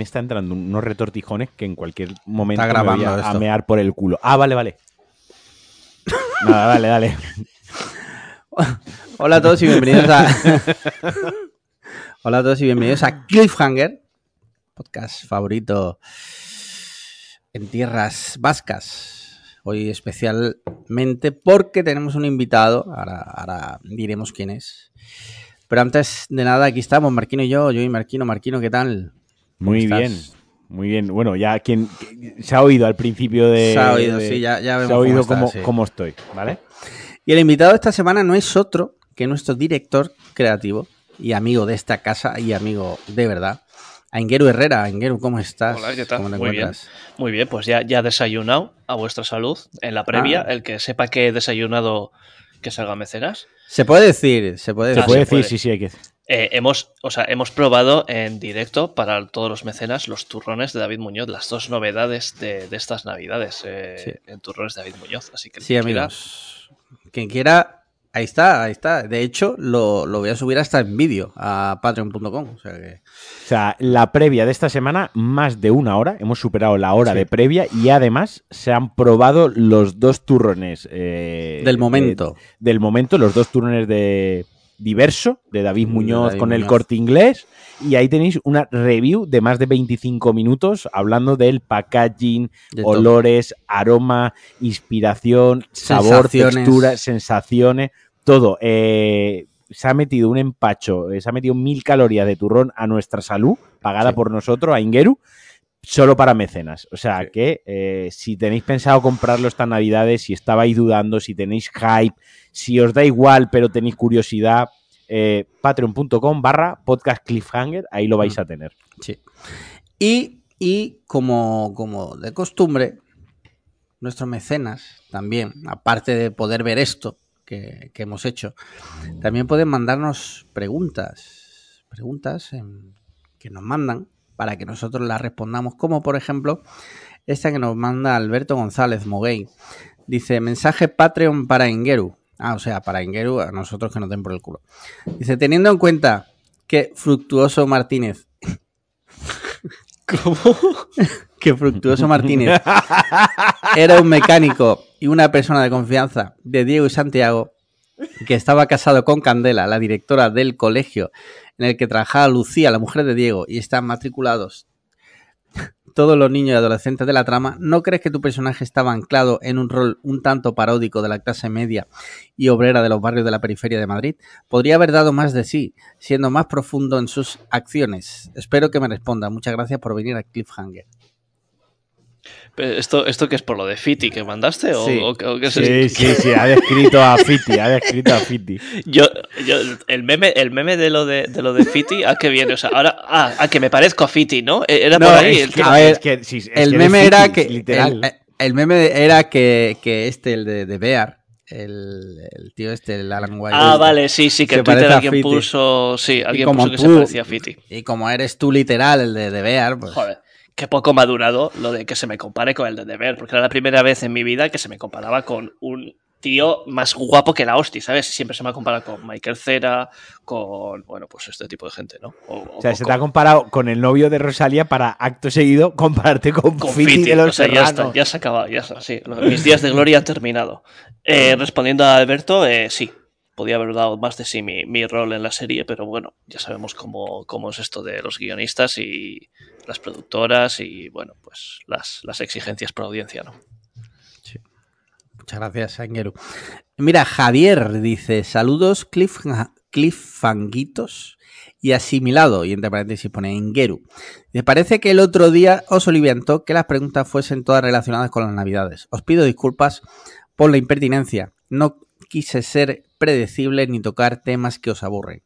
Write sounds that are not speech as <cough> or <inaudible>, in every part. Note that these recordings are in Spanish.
me está entrando unos retortijones que en cualquier momento Está me voy a, mear por el culo. Ah, vale, vale. Nada, dale, dale. <laughs> Hola a todos y bienvenidos a. <laughs> Hola a todos y bienvenidos a Cliffhanger, podcast favorito en tierras vascas. Hoy especialmente porque tenemos un invitado, ahora, ahora diremos quién es. Pero antes de nada, aquí estamos, Marquino y yo, yo y Marquino. Marquino, ¿qué tal? Muy ¿Cómo bien. Muy bien. Bueno, ya quien se ha oído al principio de. Se ha oído, de- sí, ya, ya vemos Se ha oído cómo, cómo, está, sí. cómo estoy, ¿vale? Y el invitado de esta semana no es otro que nuestro director creativo y amigo de esta casa y amigo de verdad, Aingeru Herrera. Aingeru, ¿cómo estás? Hola, ¿qué tal? ¿Cómo te Muy bien. encuentras? Muy bien, pues ya, ya desayunado a vuestra salud en la previa. Ah. El que sepa que he desayunado, que salga mecenas. Se puede decir, se puede Se Ah, decir. puede se decir, puede. sí, sí, hay que. Eh, hemos, o sea, hemos probado en directo para todos los mecenas los turrones de David Muñoz, las dos novedades de, de estas navidades eh, Sí. en turrones de David Muñoz. Así que Sí, quien quiera-. Quien quiera, ahí está, ahí está. De hecho, lo, lo voy a subir hasta en vídeo a patreon.com. O sea que. O sea, la previa de esta semana, más de una hora. Hemos superado la hora Sí. de previa y además se han probado los dos turrones. eh, Del de- momento. del momento, los dos turrones de Diverso, de David Muñoz David con el corte inglés. Y ahí tenéis una review de más de 25 minutos hablando del packaging, De olores, aroma, inspiración, sabor, Sensaciones. textura, sensaciones, todo. Eh, se ha metido un empacho, eh, se ha metido mil calorías de turrón a nuestra salud, pagada Sí. por nosotros, a Ingeru, solo para mecenas. O sea Sí. que eh, si tenéis pensado comprarlo estas navidades, si estabais dudando, si tenéis hype, si os da igual pero tenéis curiosidad, eh, patreon.com barra podcast cliffhanger, ahí lo vais Mm. a tener. Sí. Y, y como, como de costumbre, nuestros mecenas también, aparte de poder ver esto que, que hemos hecho, también pueden mandarnos preguntas. Preguntas que nos mandan para que nosotros las respondamos. Como por ejemplo, esta que nos manda Alberto González Moguey. Dice, mensaje Patreon para Ingeru. Ah, o sea, para Ingeru, a nosotros que nos den por el culo. Dice, teniendo en cuenta que Fructuoso Martínez <laughs> <laughs> que Fructuoso Martínez era un mecánico y una persona de confianza de Diego y Santiago, que estaba casado con Candela, la directora del colegio en el que trabajaba Lucía, la mujer de Diego, y están matriculados todos los niños y adolescentes de la trama, ¿no crees que tu personaje estaba anclado en un rol un tanto paródico de la clase media y obrera de los barrios de la periferia de Madrid? Podría haber dado más de sí, siendo más profundo en sus acciones. Espero que me responda. Muchas gracias por venir a Cliffhanger. Pero ¿Esto, ¿Esto qué es por lo de Fiti que mandaste? ¿O, Sí. o- o qué es Sí, sí, sí, ha descrito a Fiti, ha descrito a Fiti. <laughs> Yo, yo, el meme, el meme de lo de, de lo de Fiti, ¿a qué viene? O sea, ahora, ah, a que me parezco a Fiti, ¿no? Eh, Era No, por ahí. es el que- que- a ver, es que, sí, es el que meme era Fiti, que. Literal. El, el meme era que, que este, el de, de Bear, el, el tío este, el Alan White. Ah, vale, sí, sí, que en Twitter alguien puso. Sí, alguien como puso que tú- se parecía a Fiti. Y como eres tú literal, el de, de Bear, pues. Joder, qué poco madurado lo de que se me compare con el de Deber, porque era la primera vez en mi vida que se me comparaba con un tío más guapo que la hostia, ¿sabes? Siempre se me ha comparado con Michael Cera, con, bueno, pues este tipo de gente, ¿no? O, O sea, se te ha comparado con el novio de Rosalía para acto seguido compararte con, con Fiti, Fiti, de los o sea, ya está, ya se ha acabado, ya está, sí. Mis días de gloria han terminado. Eh, respondiendo a Alberto, eh, sí, podía haber dado más de sí mi, mi rol en la serie, pero bueno, ya sabemos cómo, cómo es esto de los guionistas y las productoras y, bueno, pues las, las exigencias por audiencia, ¿no? Muchas gracias, Angeru. Mira, Javier dice: Saludos, cliff, cliffanguitos y asimilado. Y entre paréntesis pone Ingeru. Me parece que el otro día os oliviantó que las preguntas fuesen todas relacionadas con las navidades. Os pido disculpas por la impertinencia. No quise ser predecible ni tocar temas que os aburren.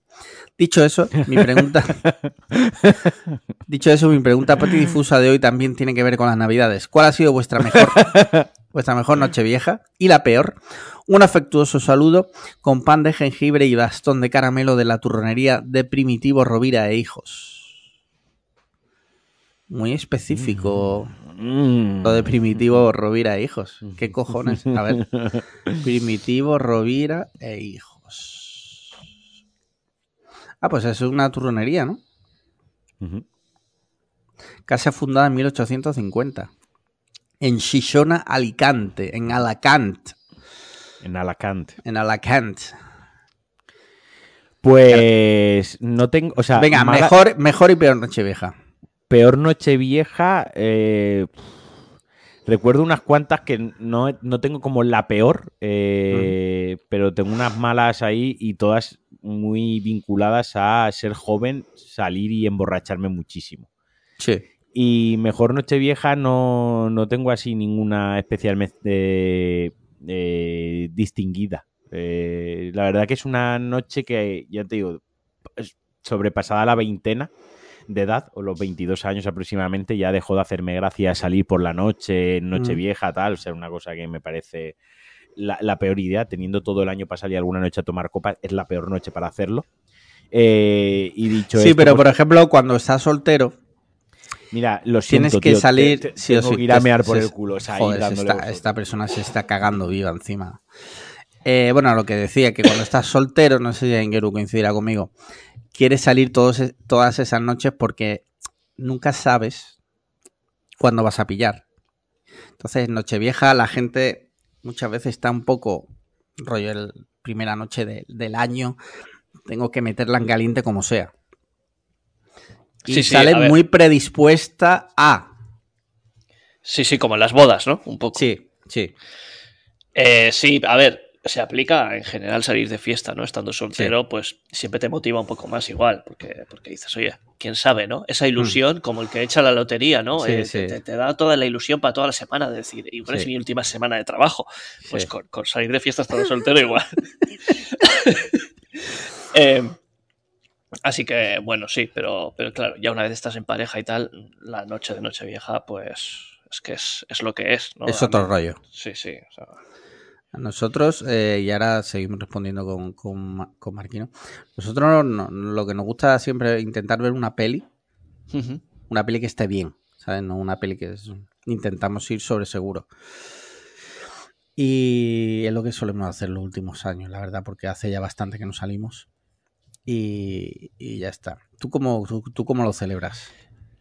Dicho eso, mi pregunta. <laughs> Dicho eso, mi pregunta patidifusa de hoy también tiene que ver con las navidades. ¿Cuál ha sido vuestra mejor, <laughs> vuestra mejor noche vieja? Y la peor. Un afectuoso saludo con pan de jengibre y bastón de caramelo de la turronería de Primitivo Rovira e Hijos. Muy específico Mm. Lo de Primitivo Rovira e Hijos. ¿Qué cojones? A ver. <laughs> Primitivo Rovira e Hijos. Ah, pues es una turronería, ¿no? Ujú. Casa fundada en 1850. En Shishona, Alicante. En Alacant. En Alacant. En Alacant. Pues no tengo. O sea, Venga, mejor, mejor y peor Nochevieja. Peor noche vieja. eh, recuerdo unas cuantas que no, no tengo como la peor, eh, pero tengo unas malas ahí y todas muy vinculadas a ser joven, salir y emborracharme muchísimo. Sí. Y mejor noche vieja no, no tengo así ninguna especialmente eh, distinguida. Eh, la verdad que es una noche que, ya te digo, sobrepasada la veintena de edad, o los 22 años aproximadamente, ya dejó de hacerme gracia salir por la noche, noche Mm. vieja, tal. O sea, una cosa que me parece la, la peor idea. Teniendo todo el año para salir alguna noche a tomar copas, es la peor noche para hacerlo. Eh, y dicho Sí, esto, pero pues, por ejemplo, cuando estás soltero, Mira, lo tienes que tío, te- salir. te- sí o tengo sí. que ir a mear por el culo. O sea, Joder, dándole está- esta persona se está cagando viva encima. Eh, bueno, lo que decía, que cuando estás soltero, no sé si Ingeru coincidirá conmigo, quieres salir todos, todas esas noches porque nunca sabes cuándo vas a pillar. Entonces, Nochevieja, la gente muchas veces está un poco rollo el primera noche de- del año, tengo que meterla en caliente como sea. Y Sí, sale muy predispuesta a. Sí, sí, como en las bodas, ¿no? Un poco. Sí, sí. Eh, sí, a ver, se aplica en general salir de fiesta, ¿no? Estando soltero, pues siempre te motiva un poco más igual, porque, porque dices, oye, quién sabe, ¿no? Esa ilusión, como el que echa la lotería, ¿no? Mm. Sí, Eh, sí. Te, te da toda la ilusión para toda la semana de decir, igual es mi última semana de trabajo. Pues con, con salir de fiesta estando soltero igual. <laughs> <laughs> Eh, así que, bueno, sí, pero, pero claro, ya una vez estás en pareja y tal, la noche de Nochevieja, pues es que es, es lo que es, ¿no? Es otro rollo. Sí, sí. o sea, Nosotros, eh, y ahora seguimos respondiendo con, con, con Marquino, nosotros no- lo que nos gusta siempre es intentar ver una peli, una peli que esté bien, ¿sabes? No una peli que es- intentamos ir sobre seguro. Y es lo que solemos hacer los últimos años, la verdad, porque hace ya bastante que no salimos. Y, y ya está. ¿Tú cómo, tú, tú cómo lo celebras?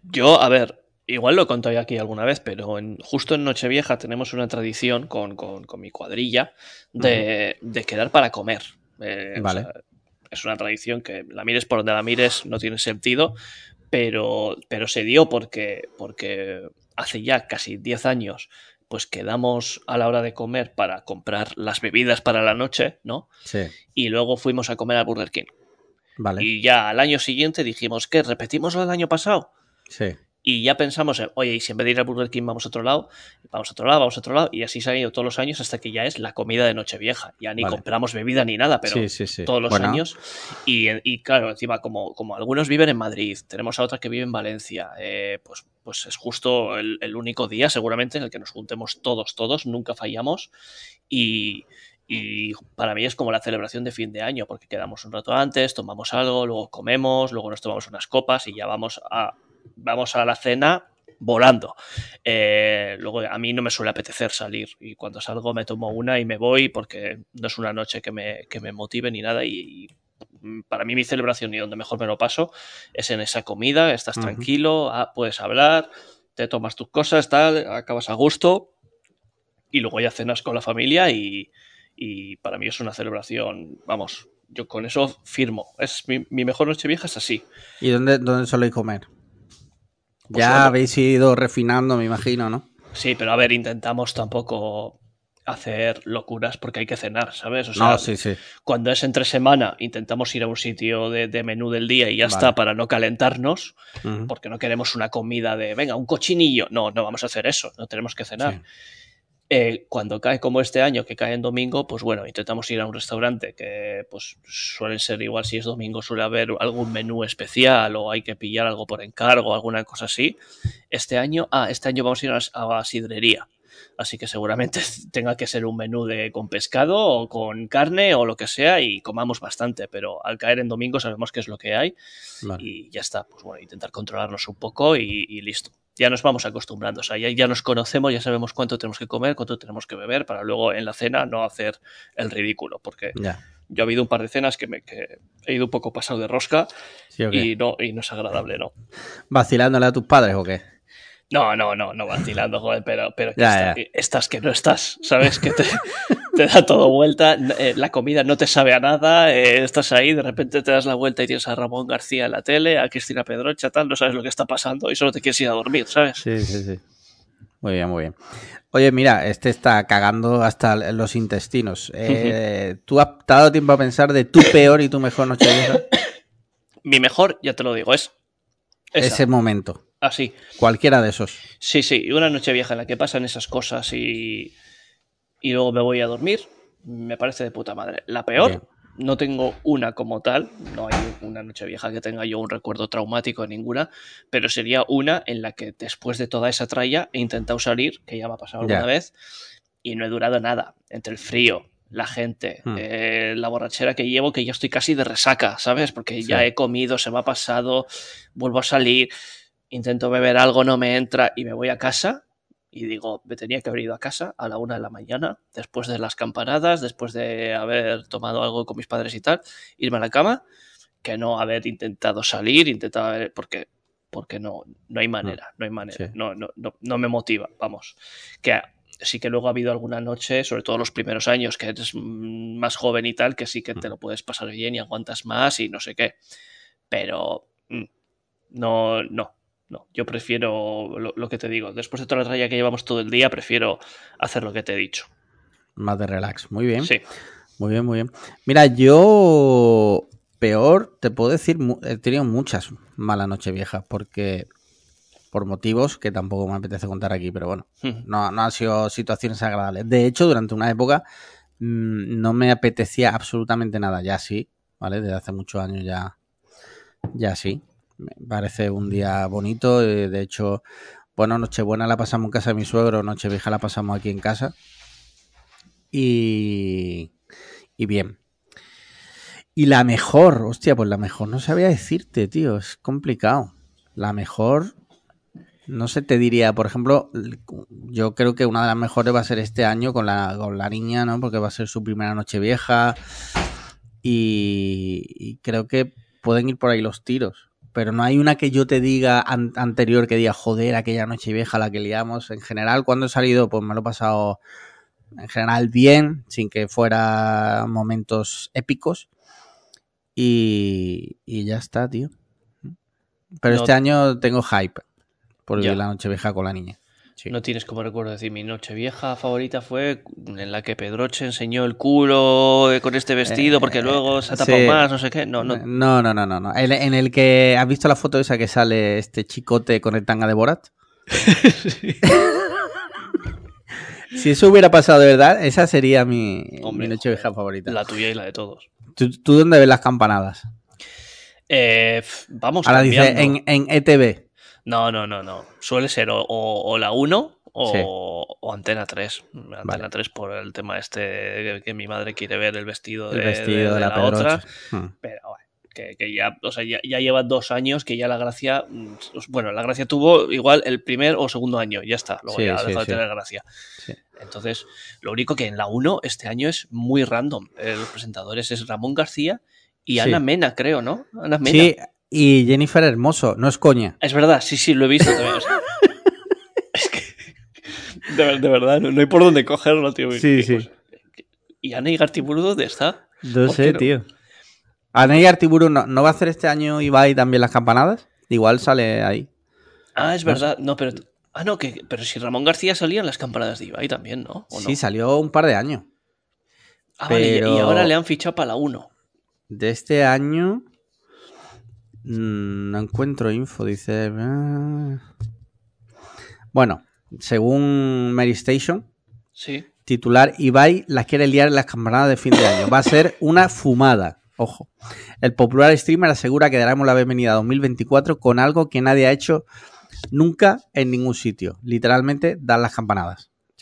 Yo, a ver, igual lo he contado aquí alguna vez, pero en, justo en Nochevieja tenemos una tradición con, con- con mi cuadrilla de, de quedar para comer. Eh, o Vale. sea, es una tradición que la mires por donde la mires no tiene sentido, pero, pero se dio porque, porque hace ya casi 10 años pues quedamos a la hora de comer para comprar las bebidas para la noche, ¿no? Sí, Y luego fuimos a comer al Burger King. vale. Y ya al año siguiente dijimos, ¿qué? ¿Repetimos lo del año pasado? Sí, Y ya pensamos, en, oye, y si en vez de ir al Burger King vamos a otro lado, vamos a otro lado, vamos a otro lado, y así se han ido todos los años hasta que ya es la comida de Nochevieja. Ya ni Vale. compramos bebida ni nada, pero sí, sí, sí. todos los Bueno, años. Y, y claro, encima, como, como algunos viven en Madrid, tenemos a otra que vive en Valencia, eh, pues, pues es justo el, el único día, seguramente, en el que nos juntemos todos, todos, nunca fallamos. Y, y para mí es como la celebración de fin de año, porque quedamos un rato antes, tomamos algo, luego comemos, luego nos tomamos unas copas y ya vamos a, vamos a la cena volando. Eh, luego a mí no me suele apetecer salir y cuando salgo me tomo una y me voy porque no es una noche que me, que me motive ni nada y, y para mí mi celebración y donde mejor me lo paso es en esa comida, estás tranquilo, ah, puedes hablar, te tomas tus cosas, tal, acabas a gusto y luego ya cenas con la familia y, y para mí es una celebración, vamos, yo con eso firmo. Es mi, mi mejor noche vieja es así. ¿Y dónde, dónde soléis comer? Pues ya habéis ido refinando, me imagino, ¿no? Sí, pero a ver, intentamos tampoco hacer locuras porque hay que cenar, ¿sabes? O sea, no, sí, sí. cuando es entre semana, intentamos ir a un sitio de, de menú del día y ya Vale. está para no calentarnos, porque no queremos una comida de, venga, un cochinillo. No, no vamos a hacer eso, no tenemos que cenar. Sí. Eh, cuando cae como este año, que cae en domingo, pues bueno, intentamos ir a un restaurante que pues suelen ser igual si es domingo, suele haber algún menú especial o hay que pillar algo por encargo, alguna cosa así. Este año, ah, este año vamos a ir a la, sidrería. Así que seguramente <laughs> tenga que ser un menú de con pescado o con carne o lo que sea y comamos bastante, pero al caer en domingo sabemos qué es lo que hay Vale. y ya está. Pues bueno, intentar controlarnos un poco y, y listo. Ya nos vamos acostumbrando, o sea, ya, ya nos conocemos, ya sabemos cuánto tenemos que comer, cuánto tenemos que beber para luego en la cena no hacer el ridículo, porque Ya. Yo ha habido un par de cenas que, me, que he ido un poco pasado de rosca y no, y no es agradable, ¿no. ¿Vacilándole a tus padres o qué? No, no, no, no vacilando, joder, pero, pero que está- estás que no estás, ¿sabes? Que te, <laughs> <laughs> te da todo vuelta, eh, la comida no te sabe a nada, eh, estás ahí, de repente te das la vuelta y tienes a Ramón García en la tele, a Cristina Pedrocha, tal, no sabes lo que está pasando y solo te quieres ir a dormir, ¿sabes? Sí, sí, sí. Muy bien, muy bien. Oye, mira, este está cagando hasta los intestinos. Eh, ¿Tú has dado tiempo a pensar de tu peor y tu mejor noche vieja? <coughs> Mi mejor, ya te lo digo, es esa, Ese momento. así. Cualquiera de esos. Sí, sí, y una noche vieja en la que pasan esas cosas y, y luego me voy a dormir, me parece de puta madre. La peor, Bien. no tengo una como tal, no hay una noche vieja que tenga yo un recuerdo traumático ninguna, pero sería una en la que después de toda esa tralla he intentado salir, que ya me ha pasado alguna vez, y no he durado nada. Entre el frío, la gente, Hmm. eh, la borrachera que llevo, que ya estoy casi de resaca, ¿sabes? Porque ya he comido, se me ha pasado, vuelvo a salir, intento beber algo, no me entra y me voy a casa y digo, me tenía que haber ido a casa a la una de la mañana, después de las campanadas, después de haber tomado algo con mis padres y tal, irme a la cama, que no haber intentado salir, intentado haber, porque, porque no, no hay manera, no hay manera, Sí. no, no, no, no me motiva, vamos. Que sí que luego ha habido alguna noche, sobre todo los primeros años, que eres mm, más joven y tal, que sí que te lo puedes pasar bien y aguantas más y no sé qué. Pero mm, no, no, no. Yo prefiero lo, lo que te digo. Después de toda la tralla que llevamos todo el día, prefiero hacer lo que te he dicho. Más de relax. Muy bien. Sí. Muy bien, muy bien. Mira, yo peor, te puedo decir, he tenido muchas malas noches viejas, porque por motivos que tampoco me apetece contar aquí, pero bueno, no, no han sido situaciones agradables. De hecho, durante una época mm, no me apetecía absolutamente nada, ya sí, ¿vale? Desde hace muchos años ya, ya sí. Me parece un día bonito, eh, de hecho, bueno, Nochebuena la pasamos en casa de mi suegro, Nochevieja la pasamos aquí en casa. Y, y bien. Y la mejor, hostia, pues la mejor no sabía decirte, tío, es complicado. La mejor, no sé, te diría, por ejemplo, yo creo que una de las mejores va a ser este año con la, con la niña, ¿no? Porque va a ser su primera noche vieja. Y, y creo que pueden ir por ahí los tiros. Pero no hay una que yo te diga an- anterior que diga, joder, aquella noche vieja la que liamos. En general, cuando he salido, pues me lo he pasado en general bien, sin que fuera momentos épicos. Y, y ya está, tío. Pero No- este año tengo hype por vivir la noche vieja con la niña. Sí. No tienes como recuerdo decir, mi noche vieja favorita fue en la que Pedroche enseñó el culo eh, con este vestido porque luego se ha tapado sí. más, no sé qué. No, no. no, no, no, no, no. En, en el que has visto la foto esa que sale este chicote con el tanga de Borat. <laughs> Si eso hubiera pasado de verdad, esa sería mi, Hombre, mi noche vieja favorita. La tuya y la de todos. ¿Tú, tú dónde ves las campanadas? Eh, vamos Ahora dice cambiando. en, en E ETV. No, no, no, no. Suele ser o, o- o la 1 o, Sí. o Antena 3. Antena Vale. 3 por el tema este que, que mi madre quiere ver el vestido de, El vestido de, de la, la otra. Hmm. Pero bueno, que, que ya, o sea, ya, ya lleva dos años que ya la gracia. mm, Bueno, la gracia tuvo igual el primer o segundo año, ya está. Luego Sí, ya ha sí, dejado sí. de tener gracia. Entonces, lo único que en la 1 este año es muy random. Eh, Los presentadores es Ramón García y. Ana Mena, creo, ¿no? Ana Mena. Y Jennifer Hermoso, no es coña. Es verdad, sí, sí, lo he visto también. o sea. <laughs> es que. De, ver- de verdad, no, no hay por dónde cogerlo, tío. Sí, Y, sí. pues, ¿Y Ana Igartiburu dónde está? No ¿Por sé, no? tío. Ana y Artiburu, ¿no, ¿no va a hacer este año Ibai también las campanadas? Igual sale ahí. Ah, es verdad. No, pero. Ah, no, que, pero si Ramón García salía en las campanadas de Ibai también, ¿no? Sí, salió un par de años. Ah, vale, y- y pero- ahora le han fichado para la 1. De este año. Mm, No encuentro info, dice. ah. Bueno, según Mary Station, Sí. titular Ibai las quiere liar en las campanadas de fin de año. Va a ser una fumada. Ojo. El popular streamer asegura que daremos la bienvenida a 2024 con algo que nadie ha hecho nunca en ningún sitio. Literalmente, dar las campanadas. <laughs>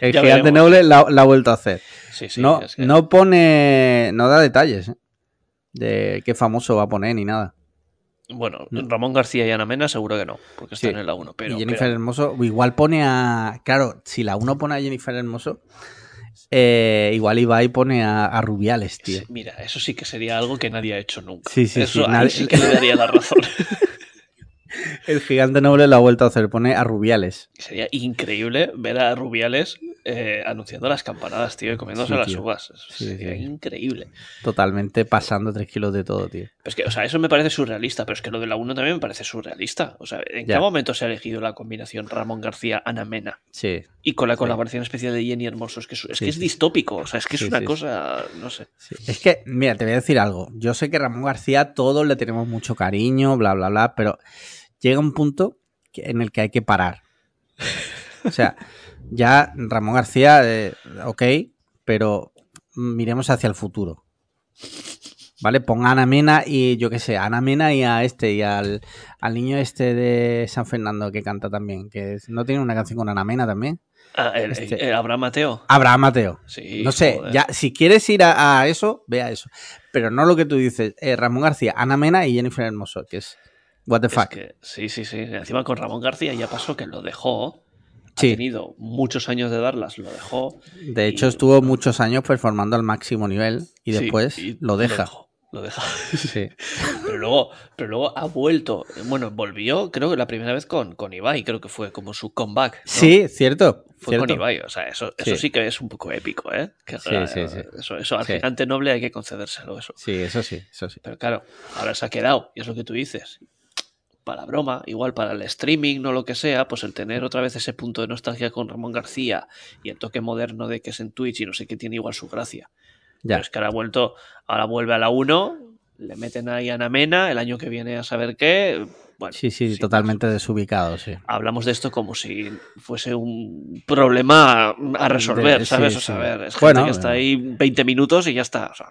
El Ya gigante veremos. noble la, la ha vuelto a hacer. sí, sí. no, es que- no pone. No da detalles ¿eh? De qué famoso va a poner ni nada. Bueno, No. Ramón García y Ana Mena seguro que no, porque están Sí. en la 1. Pero, y Jennifer pero- Hermoso, igual pone a. Claro, si la uno pone a Jennifer Hermoso, eh, igual Ibai pone a, a Rubiales, tío. Mira, eso sí que sería algo que nadie ha hecho nunca. Sí, sí, eso sí, nadie- sí que le daría la razón. <laughs> El gigante noble lo ha vuelto a hacer, pone a Rubiales. Sería increíble ver a Rubiales eh, anunciando las campanadas, tío, y comiéndose Sí, las tío. uvas. Sí, sería sí. increíble. Totalmente pasando tres kilos de todo, tío. Pero es que, o sea, eso me parece surrealista, pero es que lo de la 1 también me parece surrealista. O sea, ¿en Ya. qué momento se ha elegido la combinación Ramón García-Ana Mena? Sí, Y con la colaboración especial de Jenny Hermoso. Es que es, es, que es distópico. O sea, es que es una cosa. No sé. Es que, mira, te voy a decir algo. Yo sé que Ramón García todos le tenemos mucho cariño, bla, bla, bla, pero llega un punto en el que hay que parar. O sea, <laughs> ya Ramón García, eh, ok, pero miremos hacia el futuro. ¿Vale? Pon a Ana Mena y yo qué sé, a Ana Mena y a este, y al, al niño este de San Fernando que canta también, que no tiene una canción con Ana Mena también. Ah, el, Este- el Abraham Mateo. Abraham Mateo. Sí. No sé, joder. ya, si quieres ir a, a eso, ve a eso. Pero no lo que tú dices, eh, Ramón García, Ana Mena y Jennifer Hermoso, que es what the Es fuck. que- sí, sí, sí. Encima con Ramón García ya pasó que lo dejó. Sí. Ha tenido muchos años de darlas, lo dejó. De hecho, y- estuvo muchos años performando al máximo nivel y Sí, después y lo deja. Lo deja. <laughs> Sí. Pero luego, pero luego ha vuelto. Bueno, volvió, creo que la primera vez con, con Ibai, creo que fue como su comeback. ¿no? Sí, cierto. Fue cierto. con Ibai. O sea, eso, eso Sí. sí que es un poco épico, ¿eh? Que, Sí, sí, sí. Eso, eso al gigante noble hay que concedérselo, eso. Sí, eso sí, eso sí. Pero claro, ahora se ha quedado, y es lo que tú dices. Para broma, igual para el streaming, no lo que sea, pues el tener otra vez ese punto de nostalgia con Ramón García y el toque moderno de que es en Twitch y no sé qué tiene igual su gracia. Ya. Pero es que ahora ha vuelto, ahora vuelve a la 1, le meten ahí a Ana Mena, el año que viene a saber qué. Bueno, Sí, sí, totalmente desubicado, sí. Hablamos de esto como si fuese un problema a resolver, De- ¿sabes? sí, o sea, sí. a ver, es Bueno, gente que está eh. ahí 20 minutos y ya está. o sea,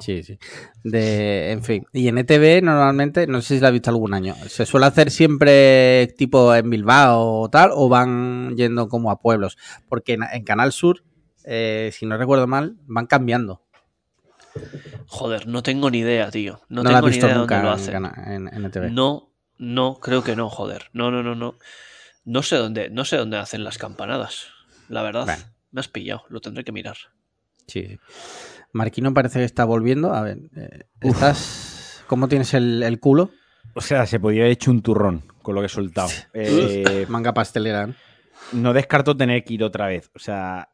Sí, sí. De, en fin. Y en ETV normalmente, no sé si la has visto algún año, ¿se suele hacer siempre tipo en Bilbao o tal? ¿O van yendo como a pueblos? Porque en, en Canal Sur, eh, si no recuerdo mal, van cambiando. joder, no tengo ni idea, tío. No, No, la has tengo ni visto idea de dónde nunca lo en, hacen. En- en ETV. No, no, creo que no, joder. No, no, no, no. No sé dónde, no sé dónde hacen las campanadas. La verdad. Bueno. Me has pillado, lo tendré que mirar. Sí, sí. Marquino parece que está volviendo. A ver, eh, ¿estás. ¿Cómo tienes el, el culo? O sea, se podía haber hecho un turrón con lo que he soltado. <laughs> Eh, Manga pastelera. ¿no? no descarto tener que ir otra vez. O sea,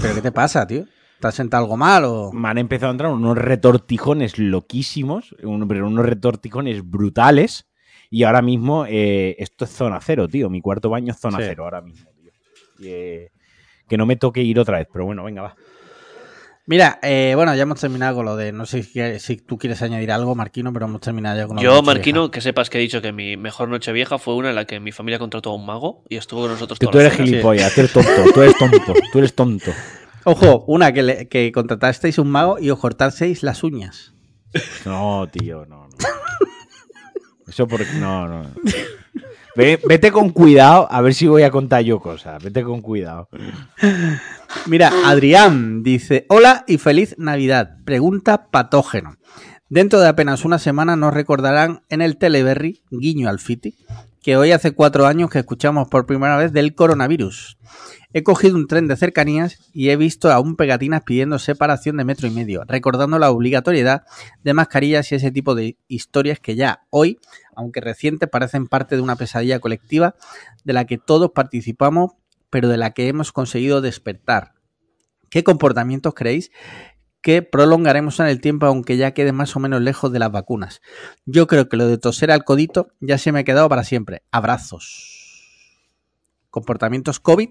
¿Pero qué te pasa, tío? ¿Te has sentado algo mal o.? me han empezado a entrar unos retortijones loquísimos, pero unos retortijones brutales. Y ahora mismo eh, esto es zona cero, tío. Mi cuarto baño es zona Sí. cero ahora mismo, tío. Y, eh, que no me toque ir otra vez, pero bueno, venga, va. Mira, eh, bueno, ya hemos terminado con lo de. No sé si, si tú quieres añadir algo, Marquino, pero hemos terminado ya con lo de Yo. Marquino, que sepas que he dicho que mi mejor noche vieja fue una en la que mi familia contrató a un mago y estuvo con nosotros Que todas tú eres gilipollas, tú eres tonto, tú eres tonto, tú eres tonto. Ojo, una que, le- que contratasteis un mago y os cortasteis las uñas. No, tío, no, no. Eso porque. No, no. Ve- Vete con cuidado, a ver si voy a contar yo cosas. Vete con cuidado. Mira, Adrián dice: Hola y feliz Navidad. Pregunta patógeno. Dentro de apenas una semana nos recordarán en el Teleberry, guiño al Fiti, que hoy hace cuatro años que escuchamos por primera vez del coronavirus. He cogido un tren de cercanías y he visto aún pegatinas pidiendo separación de metro y medio, recordando la obligatoriedad de mascarillas y ese tipo de historias que ya hoy, aunque recientes, parecen parte de una pesadilla colectiva de la que todos participamos, pero de la que hemos conseguido despertar. ¿Qué comportamientos creéis que prolongaremos en el tiempo aunque ya quede más o menos lejos de las vacunas? Yo creo que lo de toser al codito ya se me ha quedado para siempre. Abrazos. Comportamientos COVID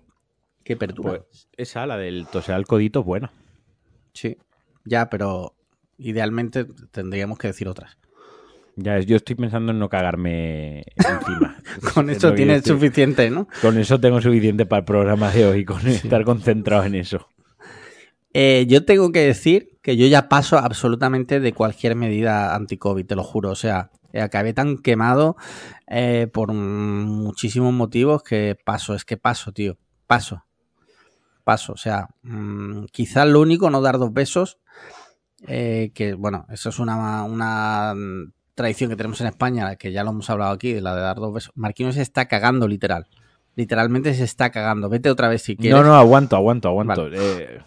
que perturban. Pues esa, la del toser al codito, es buena. Sí, ya, pero idealmente tendríamos que decir otras. Ya, yo estoy pensando en no cagarme encima. <laughs> Con Es eso tienes estoy- suficiente, ¿no? Con eso tengo suficiente para el programa de hoy, con estar concentrado en eso. Eh, yo tengo que decir que yo ya paso absolutamente de cualquier medida anti-COVID, te lo juro. O sea, eh, acabé tan quemado eh, por muchísimos motivos que paso, es que paso, tío. Paso. Paso. O sea, mm, quizás lo único, no dar dos besos. eh, que bueno, eso es una, una tradición que tenemos en España, que ya lo hemos hablado aquí, de la de dar dos besos. Marquino se está cagando literal. literalmente se está cagando. Vete otra vez si quieres. No, no, aguanto, aguanto, aguanto. Eh,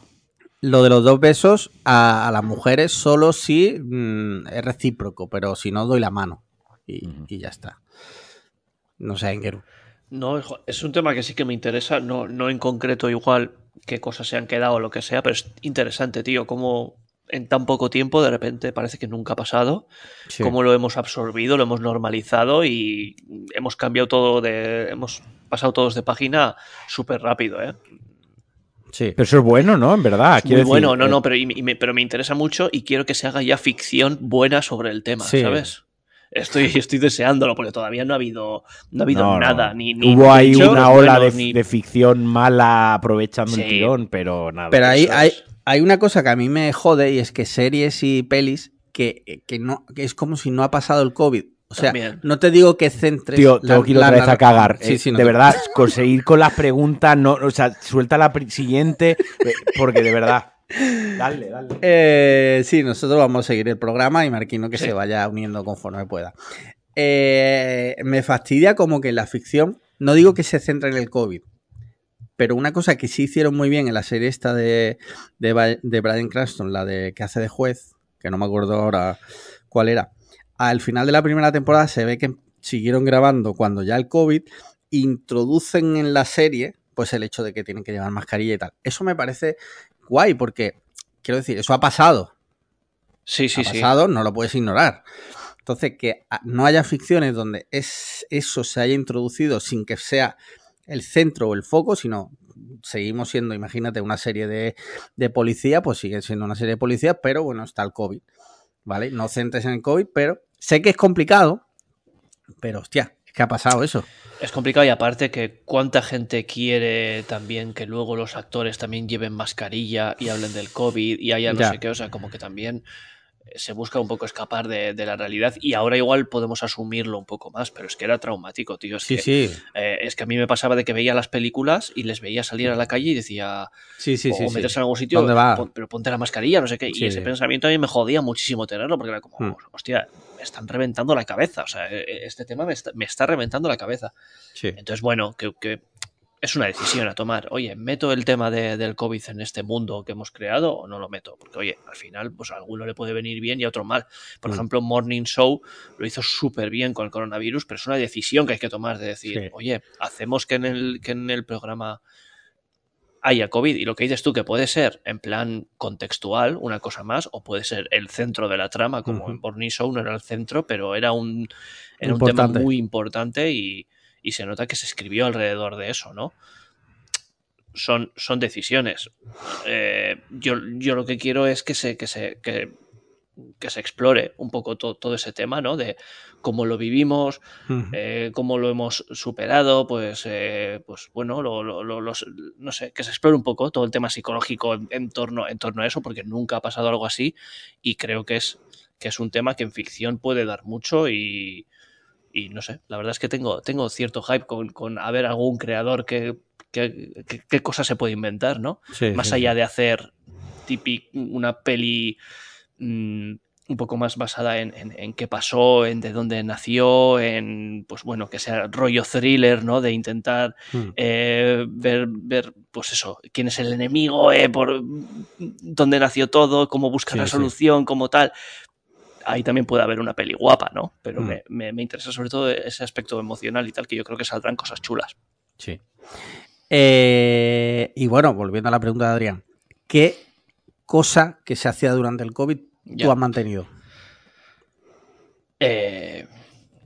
Lo de los dos besos a, a las mujeres solo si mm, es recíproco, pero si no doy la mano. Y, ya está. No sé, Engeru. No, hijo, es un tema que sí que me interesa, no, no en concreto igual qué cosas se han quedado o lo que sea, pero es interesante, tío, cómo en tan poco tiempo de repente parece que nunca ha pasado, Sí. cómo lo hemos absorbido, lo hemos normalizado y hemos cambiado todo de... hemos pasado todos de página súper rápido, ¿eh? Sí. pero eso es bueno, ¿no? En verdad. Muy bueno, decir, no, eh, no, pero, y- y me, pero me interesa mucho y quiero que se haga ya ficción buena sobre el tema, Sí. ¿sabes? Estoy, <laughs> estoy deseándolo porque todavía no ha habido, no ha habido no, no. nada. Ni, ni Hubo ahí una ola de, ni- de ficción mala aprovechando el tirón, pero nada. Pero ahí hay, hay una cosa que a mí me jode y es que series y pelis que, que no, que es como si no ha pasado el COVID. O sea, También. no te digo que centres. Tío, la- tengo que ir la otra vez a cagar. Sí, Eh, sí, no de te- verdad, conseguir con las preguntas, no, o sea, suelta la siguiente, eh, porque de verdad. Dale, dale. Eh, sí, nosotros vamos a seguir el programa y Marquino que Sí. se vaya uniendo conforme pueda. Eh, me fastidia como que la ficción, no digo que se centre en el COVID, pero una cosa que sí hicieron muy bien en la serie esta de, de, de Brian Cranston, la de que hace de juez, que no me acuerdo ahora cuál era, al final de la primera temporada se ve que siguieron grabando cuando ya el COVID introducen en la serie pues el hecho de que tienen que llevar mascarilla y tal. Eso me parece guay porque, quiero decir, eso ha pasado. Sí, sí, ha sí. pasado, no lo puedes ignorar. Entonces, que no haya ficciones donde es, eso se haya introducido sin que sea el centro o el foco, sino seguimos siendo, imagínate, una serie de, de policía, pues sigue siendo una serie de policía, pero bueno, está el COVID. ¿Vale? No centres en el COVID, pero sé que es complicado, pero hostia, es que ha pasado eso. Es complicado y aparte que cuánta gente quiere también que luego los actores también lleven mascarilla y hablen del COVID y haya no Ya. sé qué, o sea, como que también se busca un poco escapar de, de la realidad y ahora igual podemos asumirlo un poco más, pero es que era traumático, tío. Es, Sí, que, sí. eh, es que a mí me pasaba de que veía las películas y les veía salir a la calle y decía, Sí, sí, sí. o sí. meterse en algún sitio, ¿Dónde va? pon- pero ponte la mascarilla, no sé qué. Sí. Y ese pensamiento a mí me jodía muchísimo tenerlo, porque era como, Hmm. hostia, me están reventando la cabeza. O sea, eh, este tema me está, me está reventando la cabeza. Sí. Entonces, bueno, que, que es una decisión a tomar. Oye, ¿meto el tema de- del COVID en este mundo que hemos creado o no lo meto? Porque, oye, al final, pues a alguno le puede venir bien y a otro mal. Por Mm. ejemplo, Morning Show lo hizo súper bien con el coronavirus, pero es una decisión que hay que tomar de decir, Sí. oye, hacemos que en el, que en el programa haya COVID y lo que dices tú que puede ser en plan contextual una cosa más o puede ser el centro de la trama como Ujú. en Morning Show no era el centro pero era un era un tema muy importante y, y se nota que se escribió alrededor de eso no son, son decisiones. Eh, yo, yo lo que quiero es que se que se que, que se explore un poco to- todo ese tema no de cómo lo vivimos eh, cómo lo hemos superado, pues, eh, pues bueno, lo- lo- lo- los- no sé, que se explore un poco todo el tema psicológico en, en torno, en torno a eso, porque nunca ha pasado algo así y creo que es, que es un tema que en ficción puede dar mucho y, y no sé, la verdad es que tengo, tengo cierto hype con, con a ver algún creador que, que, que- cosas se puede inventar, ¿no? Sí, Más sí, allá sí. de hacer típic, una peli mm, un poco más basada en, en- en qué pasó, en de dónde nació, en, pues bueno, que sea rollo thriller, ¿no? De intentar Mm. eh, ver, ver, pues eso, quién es el enemigo, eh, por dónde nació todo, cómo buscar la solución, como tal. Ahí también puede haber una peli guapa, ¿no? Pero Mm. me, me- me interesa sobre todo ese aspecto emocional y tal, que yo creo que saldrán cosas chulas. Sí. Eh, y bueno, volviendo a la pregunta de Adrián, ¿qué cosa que se hacía durante el COVID tú has mantenido? Eh,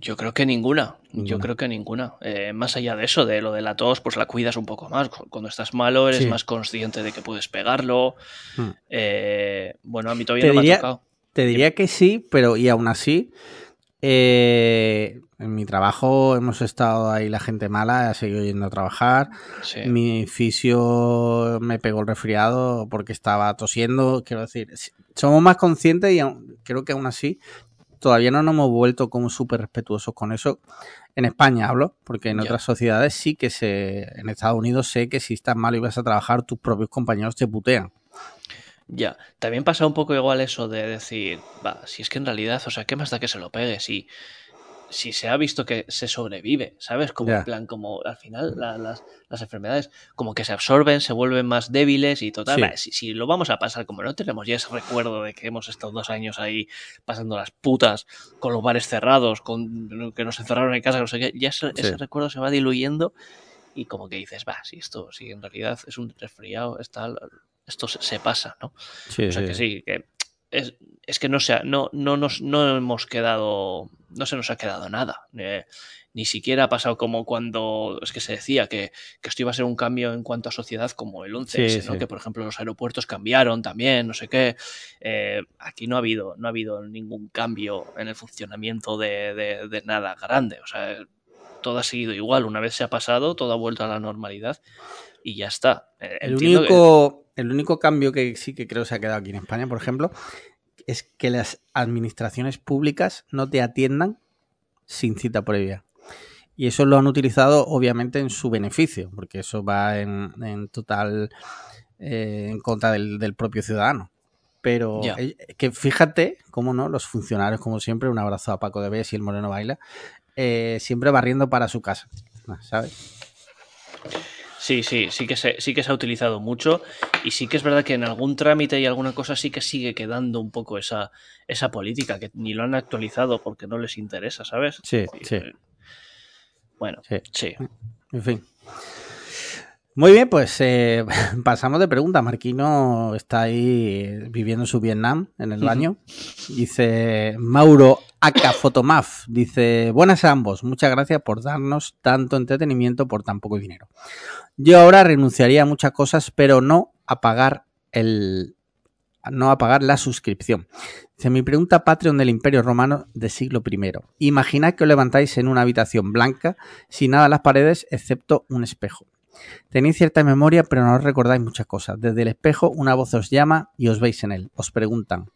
yo creo que ninguna. Yo creo que ninguna. Eh, más allá de eso, de lo de la tos, pues la cuidas un poco más. Cu- Cuando estás malo, eres Sí. más consciente de que puedes pegarlo. Hmm. Eh, bueno, a mí todavía Te no me ha tocado. Te diría que sí, pero y aún así, eh, en mi trabajo hemos estado ahí la gente mala, ha seguido yendo a trabajar. Sí. Mi fisio me pegó el resfriado porque estaba tosiendo. Quiero decir, somos más conscientes y aún- creo que aún así todavía no nos hemos vuelto como súper respetuosos con eso. En España hablo, porque en otras sociedades sí que se. En Estados Unidos sé que si estás mal y vas a trabajar, tus propios compañeros te putean. Ya, también pasa un poco igual eso de decir, va, si es que en realidad, o sea, ¿qué más da que se lo pegue? Si, si se ha visto que se sobrevive, ¿sabes? Como en plan, como al final la- las, las enfermedades como que se absorben, se vuelven más débiles y total, Sí. va, si, si lo vamos a pasar, como no tenemos ya ese recuerdo de que hemos estado dos años ahí pasando las putas con los bares cerrados, con que nos encerraron en casa, no sé qué, ya ese, ese recuerdo se va diluyendo y como que dices, va, si esto, si en realidad es un resfriado, está, esto se, pasa, ¿no? Sí, O sea que sí, que es, es que no, se ha- no, no, nos, no hemos quedado, no se nos ha quedado nada. Eh, ni siquiera ha pasado como cuando, es que se decía que, que esto iba a ser un cambio en cuanto a sociedad como el 11S, Sí, ¿no? sí. que por ejemplo los aeropuertos cambiaron también, no sé qué. Eh, aquí no ha, habido, no ha habido ningún cambio en el funcionamiento de, de- de nada grande. O sea, todo ha seguido igual. Una vez se ha pasado, todo ha vuelto a la normalidad y ya está. Eh, El entiendo que- único, el único cambio que sí que creo se ha quedado aquí en España, por ejemplo, es que las administraciones públicas no te atiendan sin cita previa. Y eso lo han utilizado obviamente en su beneficio, porque eso va en, en total eh, en contra del, del propio ciudadano. Pero eh, que fíjate, cómo no, los funcionarios, como siempre, un abrazo a Paco de Bes y el Moreno Baila, eh, siempre barriendo para su casa, ¿sabes? Sí, sí, sí que, se, sí que se ha utilizado mucho y sí que es verdad que en algún trámite y alguna cosa sí que sigue quedando un poco esa, esa política, que ni lo han actualizado porque no les interesa, ¿sabes? Sí, sí. Bueno, Sí. sí. En fin. Muy bien, pues eh, <laughs> pasamos de pregunta. Marquino está ahí viviendo su Vietnam en el baño. Dice Mauro Aka Fotomaf. Dice, buenas a ambos. Muchas gracias por darnos tanto entretenimiento por tan poco dinero. Yo ahora renunciaría a muchas cosas, pero no a pagar el no a pagar la suscripción. Dice, mi pregunta Patreon del Imperio Romano de siglo I. Imaginad que os levantáis en una habitación blanca sin nada en las paredes excepto un espejo. Tenéis cierta memoria, pero no os recordáis muchas cosas. Desde el espejo una voz os llama y os veis en él. Os preguntan,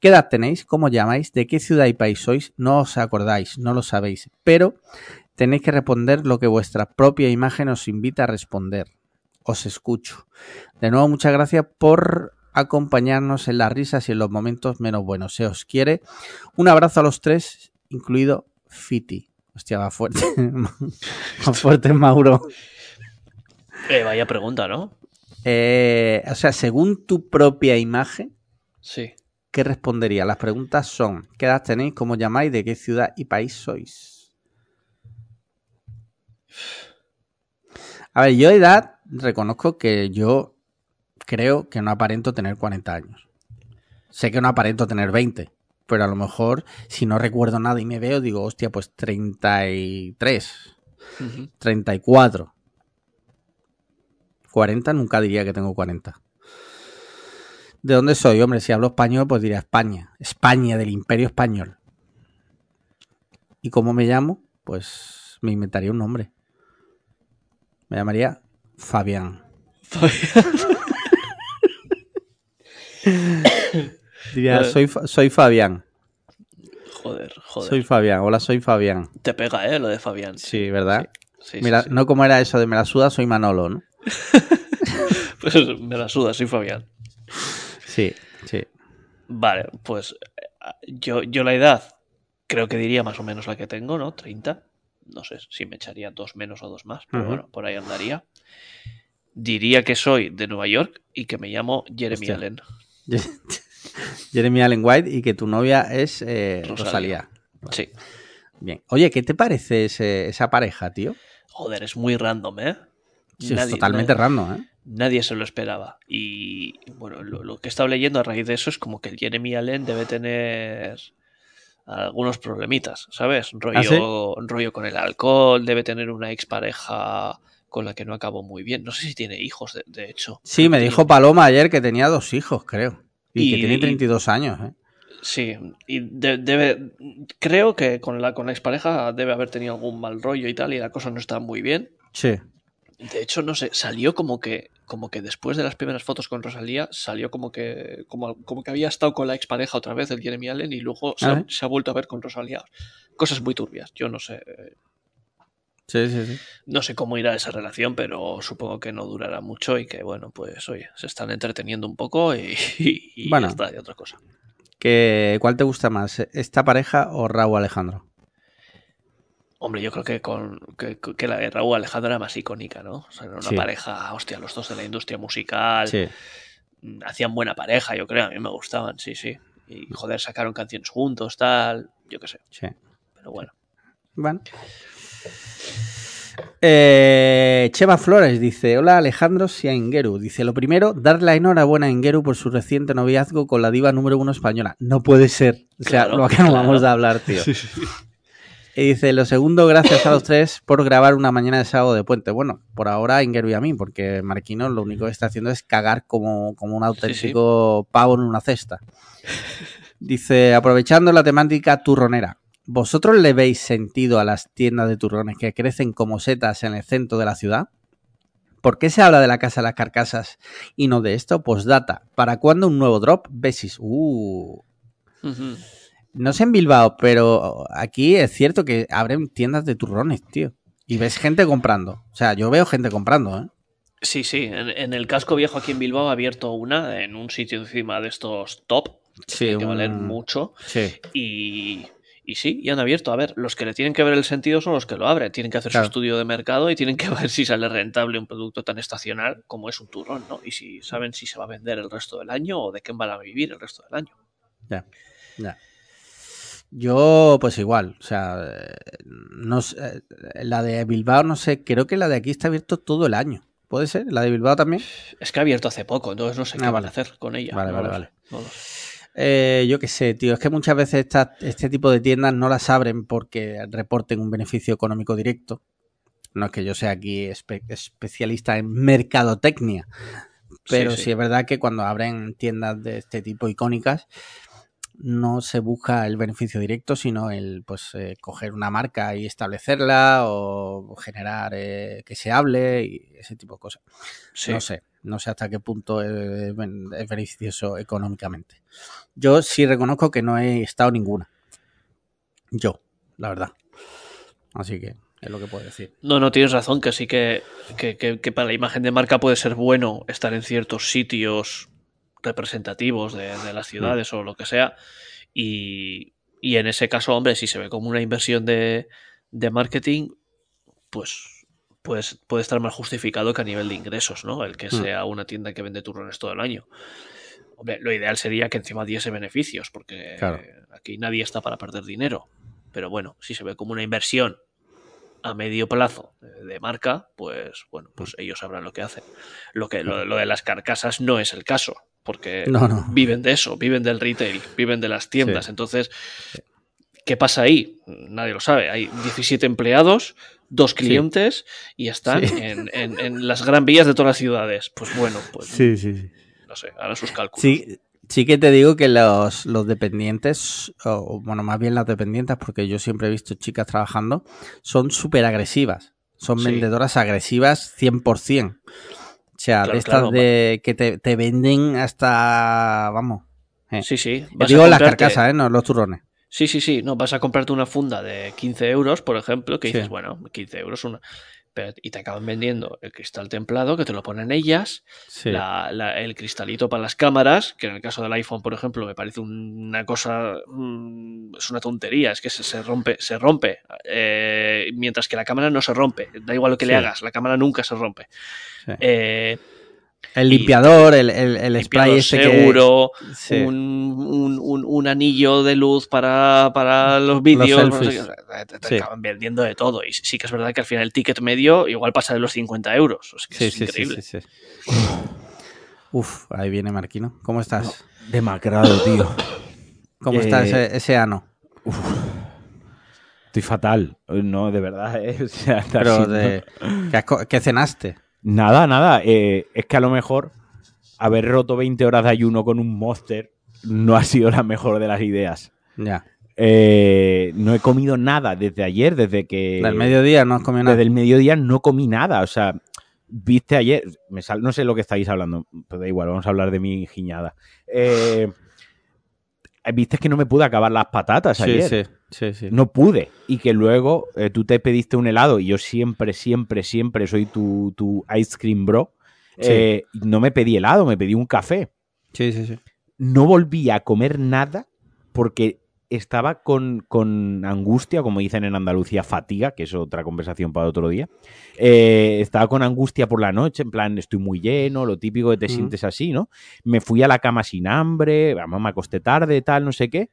¿qué edad tenéis? ¿Cómo llamáis? ¿De qué ciudad y país sois? No os acordáis, no lo sabéis, pero tenéis que responder lo que vuestra propia imagen os invita a responder. Os escucho. De nuevo, muchas gracias por acompañarnos en las risas y en los momentos menos buenos. Se os quiere. Un abrazo a los tres, incluido Fiti. Hostia, va fuerte. <laughs> va fuerte, Mauro. Eh, vaya pregunta, ¿no? Eh, o sea, según tu propia imagen, Sí. ¿qué respondería? Las preguntas son: ¿qué edad tenéis? ¿Cómo llamáis? ¿De qué ciudad y país sois? A ver, yo edad reconozco que yo creo que no aparento tener 40 años. Sé que no aparento tener 20, pero a lo mejor si no recuerdo nada y me veo, digo, hostia, pues 33, Ujú. 34. 40 nunca diría que tengo 40. ¿De dónde soy? Hombre, si hablo español, pues diría España. España, del Imperio Español. ¿Y cómo me llamo? Pues me inventaría un nombre. Me llamaría Fabián. <laughs> Diría, Vale. soy, soy Fabián. Joder, joder. Soy Fabián. Hola, soy Fabián. Te pega, ¿eh? Lo de Fabián. Sí, ¿verdad? Sí, sí, Mira, sí. no como era eso de me la suda, soy Manolo, ¿no? <laughs> Pues me la suda, soy Fabián. Sí, sí. Vale, pues eh, yo, yo la edad creo que diría más o menos la que tengo, ¿no? 30. No sé si me echaría dos menos o dos más, pero bueno, por ahí andaría. Diría que soy de Nueva York y que me llamo Jeremy Hostia. Allen. <laughs> Jeremy Allen White y que tu novia es eh, Rosalía. Rosalía. Sí. Bien. Oye, ¿qué te parece ese- esa pareja, tío? Joder, es muy random, ¿eh? Sí, es totalmente nadie- random, ¿eh? Nadie se lo esperaba. Y bueno, lo, lo que he estado leyendo a raíz de eso es como que el Jeremy Allen debe tener algunos problemitas, ¿sabes? Rollo, ¿Ah, sí? rollo con el alcohol, debe tener una expareja con la que no acabó muy bien. No sé si tiene hijos, de, de hecho. Sí, me dijo Paloma ayer que tenía dos hijos, creo. Y, que tiene y- 32 años, ¿eh? Sí, y de- debe. Creo que con la, con la expareja debe haber tenido algún mal rollo y tal, y la cosa no está muy bien. Sí. De hecho, no sé, salió como que, como que después de las primeras fotos con Rosalía, salió como que, como, como que había estado con la expareja otra vez, el Jeremy Allen, y luego se, Ah, ha, ¿eh? se ha vuelto a ver con Rosalía. Cosas muy turbias. Yo no sé, Sí, sí, sí. no sé cómo irá esa relación, pero supongo que no durará mucho y que, bueno, pues oye, se están entreteniendo un poco y, y, y Bueno. ya está, y otra cosa. ¿Qué- ¿Cuál te gusta más? ¿Esta pareja o Raúl Alejandro? Hombre, yo creo que con que, que la de Raúl Alejandro era más icónica, ¿no? O sea, era una Sí. pareja, hostia, los dos de la industria musical. Sí. mm, Hacían buena pareja, yo creo, a mí me gustaban, sí, sí. Y joder, sacaron canciones juntos, tal, yo qué sé. sí. Pero bueno. Bueno. Eh, Chema Flores dice: Hola Alejandro Ingeru. Dice: Lo primero, dar la enhorabuena a Ingeru por su reciente noviazgo con la diva número uno española. No puede ser. O sea, Claro, lo que acabamos claro. de hablar, tío. Y dice: Lo segundo, gracias a los tres por grabar una mañana de sábado de puente. Bueno, por ahora a Ingeru y a mí, porque Marquino lo único que está haciendo es cagar como, como un auténtico pavo en una cesta. Dice: Aprovechando la temática turronera. ¿Vosotros le veis sentido a las tiendas de turrones que crecen como setas en el centro de la ciudad? ¿Por qué se habla de la casa de las carcasas y no de esto? Postdata. ¿Para cuándo un nuevo drop? Besis. Uh. No sé en Bilbao, pero aquí es cierto que abren tiendas de turrones, tío. Y ves gente comprando. O sea, yo veo gente comprando, ¿eh? Sí, sí, en, en el casco viejo aquí en Bilbao ha abierto una en un sitio encima de estos top, Sí, que valer un- mucho. Sí. Y, y sí, y han abierto. A ver, los que le tienen que ver el sentido son los que lo abren. Tienen que hacer Claro. su estudio de mercado y tienen que <laughs> ver si sale rentable un producto tan estacional como es un turrón, ¿no? Y si saben si se va a vender el resto del año o de qué van a vivir el resto del año. Ya, ya. Yo, pues igual, o sea, no sé, la de Bilbao, no sé, creo que la de aquí está abierto todo el año. ¿Puede ser? ¿La de Bilbao también? Es que ha abierto hace poco, entonces no sé Ah, qué van a hacer con ella. Vale, No vale, vale. no. Eh, yo qué sé, tío, es que muchas veces esta- este tipo de tiendas no las abren porque reporten un beneficio económico directo. No es que yo sea aquí espe- especialista en mercadotecnia, pero sí, Sí, sí. es verdad que cuando abren tiendas de este tipo icónicas no se busca el beneficio directo, sino el pues eh, coger una marca y establecerla o generar eh, que se hable y ese tipo de cosas. Sí. No sé, no sé hasta qué punto es, ben- es beneficioso económicamente. Yo sí reconozco que no he estado ninguna. Yo, la verdad. Así que es lo que puedo decir. No, no, tienes razón, que sí que, que, que- que para la imagen de marca puede ser bueno estar en ciertos sitios representativos de, de las ciudades o lo que sea. Y, y en ese caso, hombre, si se ve como una inversión de, de marketing, pues, pues puede estar más justificado que a nivel de ingresos, ¿no? El que Mm. sea una tienda que vende turrones todo el año. Hombre, lo ideal sería que encima diese beneficios, porque Claro. aquí nadie está para perder dinero. Pero bueno, si se ve como una inversión a medio plazo de, marca, pues bueno, pues Mm. ellos sabrán lo que hacen. Lo, que, lo, lo de las carcasas no es el caso, porque No, no. viven de eso, viven del retail, viven de las tiendas. Sí. Entonces, ¿qué pasa ahí? Nadie lo sabe. Hay 17 empleados, dos clientes y están Sí. en, en- en las gran vías de todas las ciudades. Pues bueno, pues sí, sí. no sé, harán sus cálculos. Sí, sí que te digo que los, los dependientes, o bueno, más bien las dependientes, porque yo siempre he visto chicas trabajando, son súper agresivas. Son vendedoras agresivas 100%. O sea, Claro, de estas claro. de que te, te venden hasta, vamos. eh. Sí, sí. Vas a digo las carcasas, ¿eh? No los turrones. Sí, sí, sí. No, vas a comprarte una funda de 15 euros, por ejemplo, que Sí. dices, bueno, 15 euros una. Pero, y te acaban vendiendo el cristal templado, que te lo ponen ellas, Sí. la- la- el cristalito para las cámaras, que en el caso del iPhone, por ejemplo, me parece una cosa, mm, es una tontería, es que se, se rompe, se rompe, eh, mientras que la cámara no se rompe, da igual lo que le hagas, la cámara nunca se rompe. Sí. Eh, El y- limpiador, el, el, el spray limpiador que- seguro, Sí. un, un- un- un anillo de luz para, para los vídeos. no sé qué, te, te Sí. acaban vendiendo de todo. Y sí que es verdad que al final el ticket medio igual pasa de los 50 euros. Es que Sí, es sí, sí, increíble. sí, sí. Uf, ahí viene Marquino. ¿Cómo estás? Demacrado, tío. ¿Cómo Eh, está ese, ese ano? Estoy fatal. No, de verdad, ¿eh? <laughs> O sea, está Pero de, ¿qué, has co- qué cenaste? Nada, nada. eh, es que a lo mejor haber roto 20 horas de ayuno con un monster no ha sido la mejor de las ideas. Ya. Eh, no he comido nada desde ayer, desde que... Del mediodía no has comido nada. Desde el mediodía no comí nada. O sea, viste ayer... Me sal- no sé lo que estáis hablando, pero da igual, vamos a hablar de mi giñada. Eh, viste que no me pude acabar las patatas Sí, ayer. sí, sí, sí. No pude. Y que luego eh, tú te pediste un helado y yo siempre, siempre, siempre soy tu, tu ice cream bro. Sí. Eh, no me pedí helado, me pedí un café. Sí, sí, sí. No volví a comer nada porque estaba con, con angustia, como dicen en Andalucía, fatiga, que es otra conversación para otro día. Eh, estaba con angustia por la noche, en plan, estoy muy lleno, lo típico que te sientes así, ¿no? Me fui a la cama sin hambre, vamos, me acosté tarde, tal, no sé qué.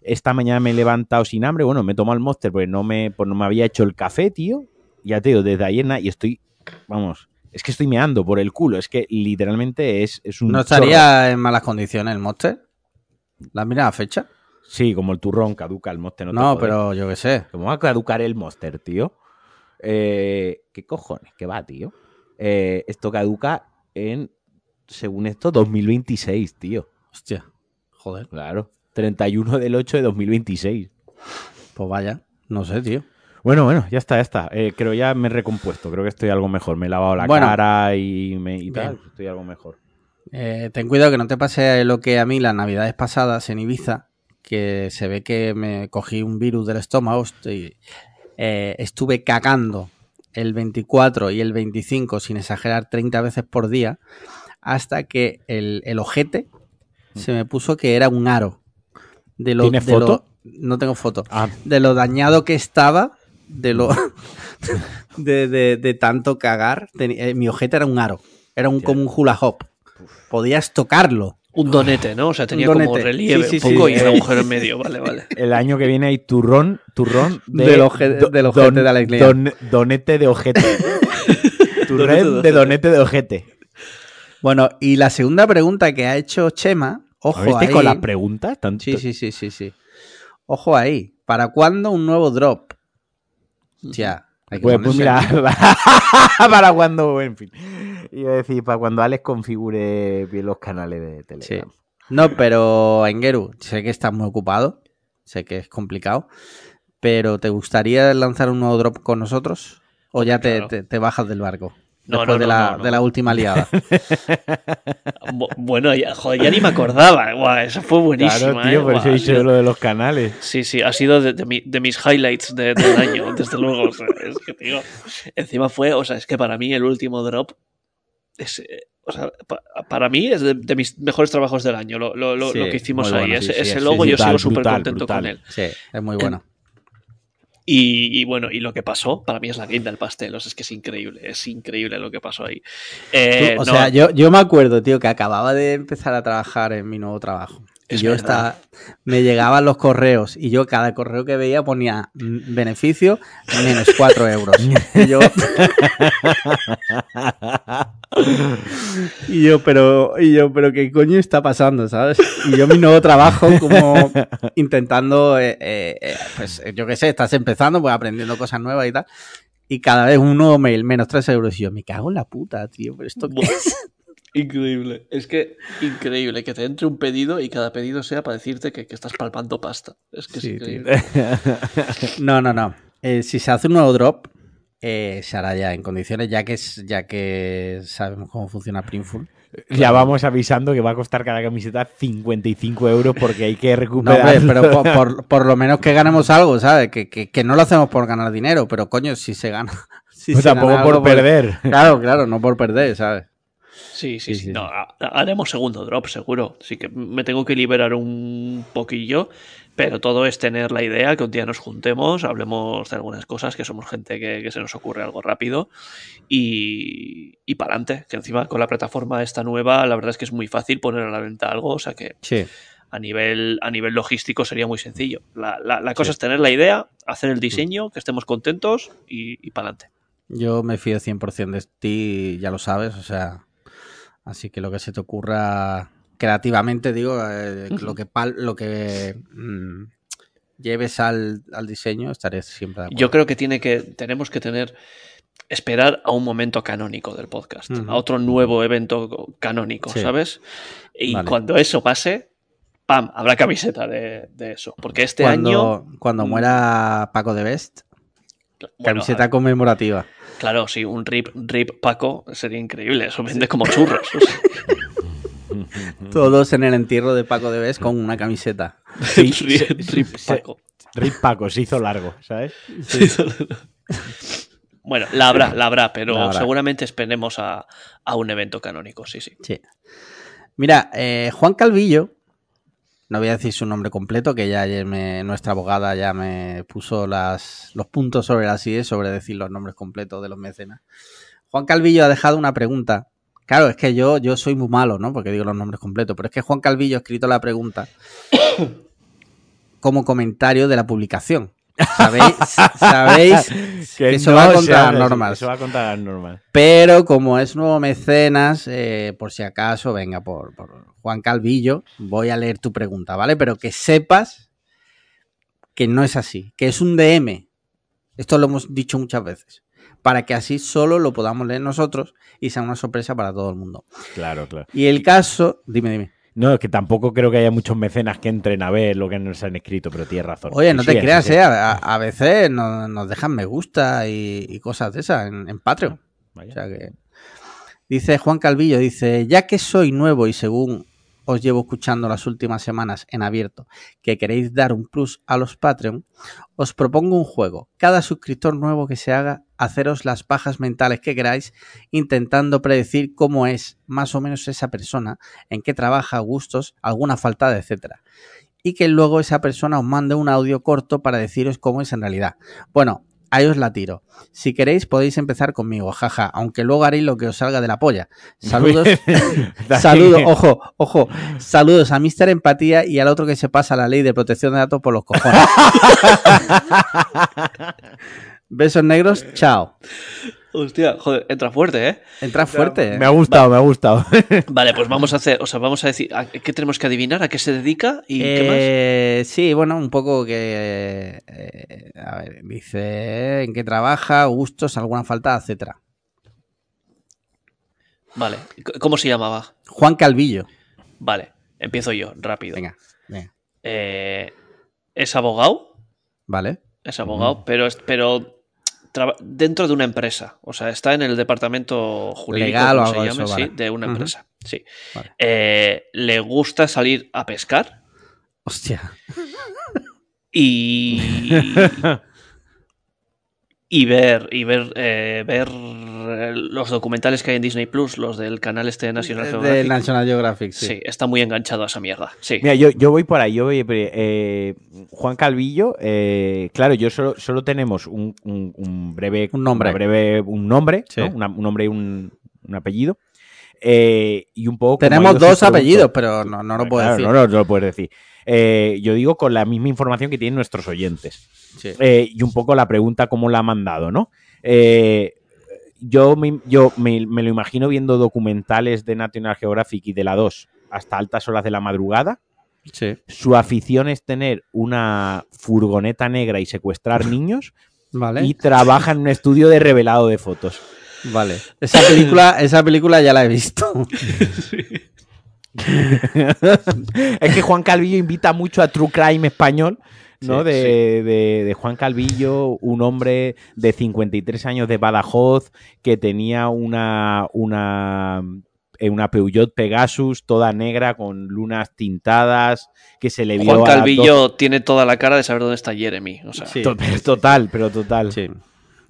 Esta mañana me he levantado sin hambre, bueno, me he tomado el monster porque no me, pues no me había hecho el café, tío. Ya te digo, desde ayer nada, y estoy, vamos, es que estoy meando por el culo, es que literalmente es, es un ¿No chorro. estaría en malas condiciones el Monster? ¿La la fecha? Sí, como el turrón caduca el monster. No, pero yo qué sé. ¿Cómo va a caducar el monster, tío? Eh, ¿Qué cojones? ¿Qué va, tío? Eh, esto caduca en, según esto, 2026, tío. Hostia. Joder. Claro. 31 del 8 de 2026. Pues vaya. No sé, tío. Bueno, bueno, ya está, ya está. Eh, creo ya me he recompuesto. Creo que estoy algo mejor. Me he lavado la Bueno. cara y, me, y tal. Estoy algo mejor. Eh, ten cuidado que no te pase lo que a mí las navidades pasadas en Ibiza, que se ve que me cogí un virus del estómago. Estoy, eh, estuve cagando el 24 y el 25, sin exagerar, 30 veces por día, hasta que el, el ojete se me puso que era un aro. De lo, ¿Tienes de lo- foto? no tengo foto. Ah, De lo dañado que estaba, de lo <laughs> de, de- de tanto cagar. Eh, mi ojete era un aro. Era un, como un hula hop. Podías tocarlo. Un donete, ¿no? O sea, tenía como relieve Sí, sí, un poco sí. y un agujero en medio. Vale, vale. <laughs> el año que viene hay turrón, turrón <laughs> de, Del oje- del ojete de alegría. don- donete de ojete. <laughs> turrón de donete de ojete. Bueno, y la segunda pregunta que ha hecho Chema, ojo ¿Viste ahí. con las preguntas? Tanto- Sí, sí, sí, sí, sí. Ojo ahí. ¿Para cuándo un nuevo drop? Ya. Hay que Pues, pues mira, <laughs> para cuando, en fin. Iba a decir, para cuando Alex configure bien los canales de Telegram. No, pero Engeru, sé que estás muy ocupado. Sé que es complicado. Pero ¿te gustaría lanzar un nuevo drop con nosotros? ¿O ya te, Claro. te- te bajas del barco? No, Después no, de, la, de la última liada. <laughs> Bu- Bueno, ya, joder, ya ni me acordaba. Guau, esa fue buenísima. Claro, tío, ¿eh? por eso he dicho lo de los canales. Sí, sí, ha sido de, de mi- de mis highlights de- del año, <laughs> desde luego. o sea, es que, tío, encima fue, o sea, es que para mí el último drop es, eh, o sea, pa- para mí es de, de mis mejores trabajos del año, lo, lo- lo- Sí, lo que hicimos ahí. bueno, ese sí, ese sí, logo yo brutal, sigo súper contento brutal. con él. Sí, es muy bueno. Y, y bueno, y lo que pasó, para mí es la guinda del pastel. O sea, es que es increíble, es increíble lo que pasó ahí. Eh, o no, sea, yo, yo me acuerdo, tío, que acababa de empezar a trabajar en mi nuevo trabajo. Y Es yo estaba, me llegaban los correos y yo cada correo que veía ponía mm, beneficio menos 4 <laughs> euros. Y yo, <laughs> y yo, pero, y yo, pero qué coño está pasando, ¿sabes? Y yo mi nuevo trabajo como intentando, eh, eh, eh, pues yo qué sé, estás empezando, pues aprendiendo cosas nuevas y tal. Y cada vez un nuevo mail, menos 3 euros. Y yo, me cago en la puta, tío, pero esto qué Buah. es? Increíble. Es que increíble que te entre un pedido y cada pedido sea para decirte que, que estás palpando pasta. Es que Sí, es increíble. <laughs> No, no, no. Eh, si se hace un nuevo drop, eh, se hará ya en condiciones, ya que es, ya que sabemos cómo funciona Printful. Ya vamos avisando que va a costar cada camiseta 55 euros porque hay que No, recuperar. hombre, pero por, por- <laughs> por lo menos que ganemos algo, ¿sabes? Que, que- que no lo hacemos por ganar dinero, pero coño, si se gana. <laughs> Si Pues se tampoco gana por algo, perder. Claro, claro, no por perder, ¿sabes? Sí, sí, Sí, sí. sí, No, ha- haremos segundo drop, seguro. Así que me tengo que liberar un poquillo. Pero todo es tener la idea que un día nos juntemos, hablemos de algunas cosas, que somos gente que, que se nos ocurre algo rápido y, y para adelante. Que encima con la plataforma esta nueva, la verdad es que es muy fácil poner a la venta algo. O sea que Sí. a nivel, a nivel logístico sería muy sencillo. La, la- la cosa Sí. es tener la idea, hacer el diseño, que estemos contentos y, y para adelante. Yo me fío 100% de ti, ya lo sabes, o sea, así que lo que se te ocurra creativamente, digo, eh, lo que pal- lo que mm, lleves al, al diseño, estaré siempre de acuerdo. Yo creo que tiene que tenemos que tener esperar a un momento canónico del podcast, a otro nuevo evento canónico, Sí. ¿sabes? Y Vale. cuando eso pase, pam, habrá camiseta de, de eso, porque este cuando, año cuando mm, muera Paco de Best, bueno, camiseta conmemorativa. Claro, sí, un rip rip Paco sería increíble, eso vende como churros. o <laughs> sea. Todos en el entierro de Paco de Best con una camiseta. Sí, <laughs> Rip- se- rip se- Paco. Rip Paco, se hizo largo, ¿sabes? Bueno, la habrá, la habrá, pero La habrá. seguramente esperemos a, a un evento canónico, sí, sí. Sí. Mira, eh, Juan Calvillo No voy a decir su nombre completo, que ya me- nuestra abogada ya me puso las, los puntos sobre las IE sobre decir los nombres completos de los mecenas. Juan Calvillo ha dejado una pregunta. Claro, es que yo, yo soy muy malo, ¿no? Porque digo los nombres completos. Pero es que Juan Calvillo ha escrito la pregunta <coughs> como comentario de la publicación. ¿Sabéis, sabéis <laughs> que eso va contra las normas? Eso va contra las normas. Pero como es nuevo mecenas, eh, por si acaso, venga, por, por Juan Calvillo, voy a leer tu pregunta, ¿vale? Pero que sepas que no es así, que es un DM. Esto lo hemos dicho muchas veces. Para que así solo lo podamos leer nosotros y sea una sorpresa para todo el mundo. Claro, claro. Y el caso, dime, dime. No, es que tampoco creo que haya muchos mecenas que entren a ver lo que nos han escrito, pero tienes razón. Oye, no Sí, te sí, creas, sí. ¿eh? A, a veces nos, nos dejan me gusta y, y cosas de esas en, en Patreon. Vaya. O sea que. Dice Juan Calvillo, dice, ya que soy nuevo y según os llevo escuchando las últimas semanas en abierto, que queréis dar un plus a los Patreon, os propongo un juego. Cada suscriptor nuevo que se haga, haceros las pajas mentales que queráis, intentando predecir cómo es más o menos esa persona, en qué trabaja, gustos, alguna faltada, etcétera. Y que luego esa persona os mande un audio corto para deciros cómo es en realidad. Bueno, ahí os la tiro. Si queréis podéis empezar conmigo, jaja, aunque luego haréis lo que os salga de la polla. Saludos. <laughs> Saludos, ojo, ojo. Saludos a Mr. Empatía y al otro que se pasa la ley de protección de datos por los cojones. <laughs> Besos negros, chao. Hostia, joder, entra fuerte, ¿eh? Entra fuerte. Me ha gustado, me ha gustado. <laughs> Vale, pues vamos a hacer, o sea, vamos a decir, ¿a ¿qué tenemos que adivinar? ¿A qué se dedica? ¿Y qué Eh, Sí, bueno, un poco que. eh, a ver, dice en qué trabaja, gustos, alguna falta, etcétera. más? Vale, ¿cómo se llamaba? Juan Calvillo. Vale, empiezo yo, rápido. Venga, venga. Eh, es abogado, Vale. es abogado, pero, es- pero traba- dentro de una empresa. O sea, está en el departamento jurídico, Legal o como se algo de llame, eso, sí, vale. de una empresa. Sí. Vale. Eh, le gusta salir a pescar Hostia. y. <laughs> y ver, y ver, eh, ver eh, los documentales que hay en Disney Plus, los del canal este de National De Geographic. National Geographic, Sí. sí. está muy enganchado a esa mierda. Sí. Mira, yo, yo voy por ahí, yo voy por ahí. Eh, Juan Calvillo, eh, claro, yo solo, solo tenemos un, un- un breve Un nombre. una breve, un nombre, Sí. ¿no? Una- un nombre y un, un apellido. Eh, y un poco. Tenemos dos apellidos, pero no, no lo puedo claro, decir. No, no, no lo puedes decir. Eh, yo digo con la misma información que tienen nuestros oyentes. Sí. Eh, y un poco la pregunta cómo la ha mandado, ¿no? Eh, yo me, yo me, me lo imagino viendo documentales de National Geographic y de la 2 hasta altas horas de la madrugada. Sí. Su afición es tener una furgoneta negra y secuestrar niños Vale. y trabaja en un estudio de revelado de fotos. Vale. Esa película, esa película ya la he visto. <laughs> <laughs> <laughs> es que Juan Calvillo invita mucho a True Crime español, ¿no? Sí, de, de- de Juan Calvillo, un hombre de 53 años de Badajoz que tenía una, una, eh, una Peugeot Pegasus toda negra con lunas tintadas que se le vio Juan Calvillo tiene toda la cara de saber dónde está Jeremy. O sea, Sí. Total, pero total. Sí.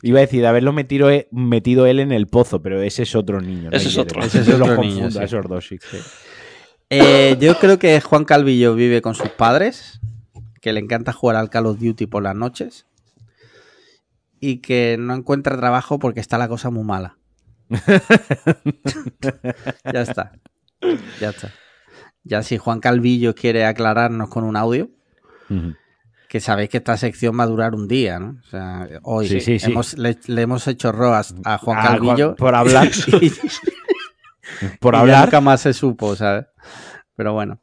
Iba a decir, de haberlo metido, eh, metido él en el pozo, pero ese es otro niño. Ese es otro. Ese es los niño, confundo, esos dos, sí. sí. Eh, yo creo que Juan Calvillo vive con sus padres, que le encanta jugar al Call of Duty por las noches y que no encuentra trabajo porque está la cosa muy mala. <laughs> ya está. Ya está. Ya si Juan Calvillo quiere aclararnos con un audio, que sabéis que esta sección va a durar un día, ¿no? O sea, hoy Sí, sí, sí. hemos- le, le hemos hecho roas a Juan Ah, Calvillo por hablar. <laughs> y- <laughs> Por y hablar. nunca más se supo, ¿sabes? Pero bueno.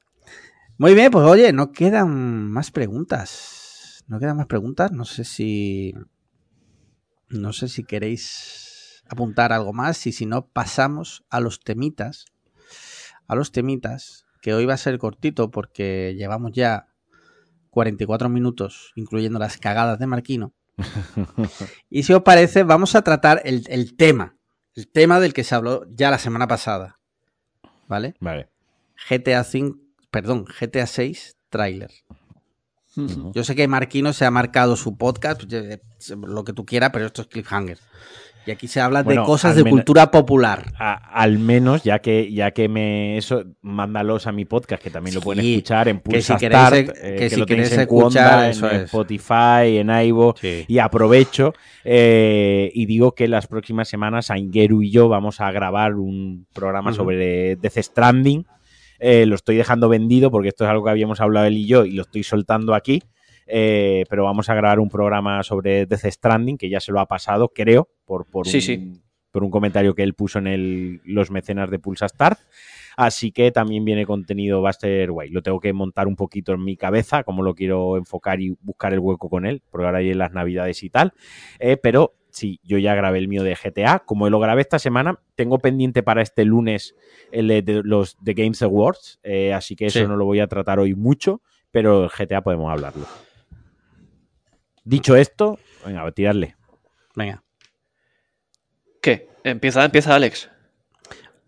Muy bien, pues oye, no quedan más preguntas. No quedan más preguntas. No sé si. No sé si queréis apuntar algo más. Y si no, pasamos a los temitas. A los temitas. Que hoy va a ser cortito porque llevamos ya 44 minutos, incluyendo las cagadas de Marquino. <laughs> Y si os parece, vamos a tratar el, el tema. El tema del que se habló ya la semana pasada. ¿Vale? Vale. GTA 5, perdón, GTA 6 tráiler. Ujú. Yo sé que Marquino se ha marcado su podcast, eh, lo que tú quieras, pero esto es cliffhanger. Y aquí se habla Bueno, de cosas de cultura popular. A- al menos, ya que, ya que me eso, mándalos a mi podcast, que también lo pueden escuchar en que si queréis Start, ec- eh, que si lo tenéis en es. Spotify, en iVo, Sí. y aprovecho eh, y digo que las próximas semanas Aingeru y yo vamos a grabar un programa sobre Death Stranding. Eh, lo estoy dejando vendido porque esto es algo que habíamos hablado él y yo y lo estoy soltando aquí. Eh, pero vamos a grabar un programa sobre Death Stranding que ya se lo ha pasado, creo, por, por, Sí, un, sí. por un comentario que él puso en el, los mecenas de Pulsa Start. Así que también viene contenido, va a ser guay. Lo tengo que montar un poquito en mi cabeza, cómo lo quiero enfocar y buscar el hueco con él, porque ahora hay en las navidades y tal. Eh, pero sí, yo ya grabé el mío de GTA. Como lo grabé esta semana, tengo pendiente para este lunes el de, de los The Games Awards, eh, así que eso Sí. no lo voy a tratar hoy mucho, pero el GTA podemos hablarlo. Dicho esto, venga, a tirarle. Venga. ¿Qué? Empieza, empieza Alex.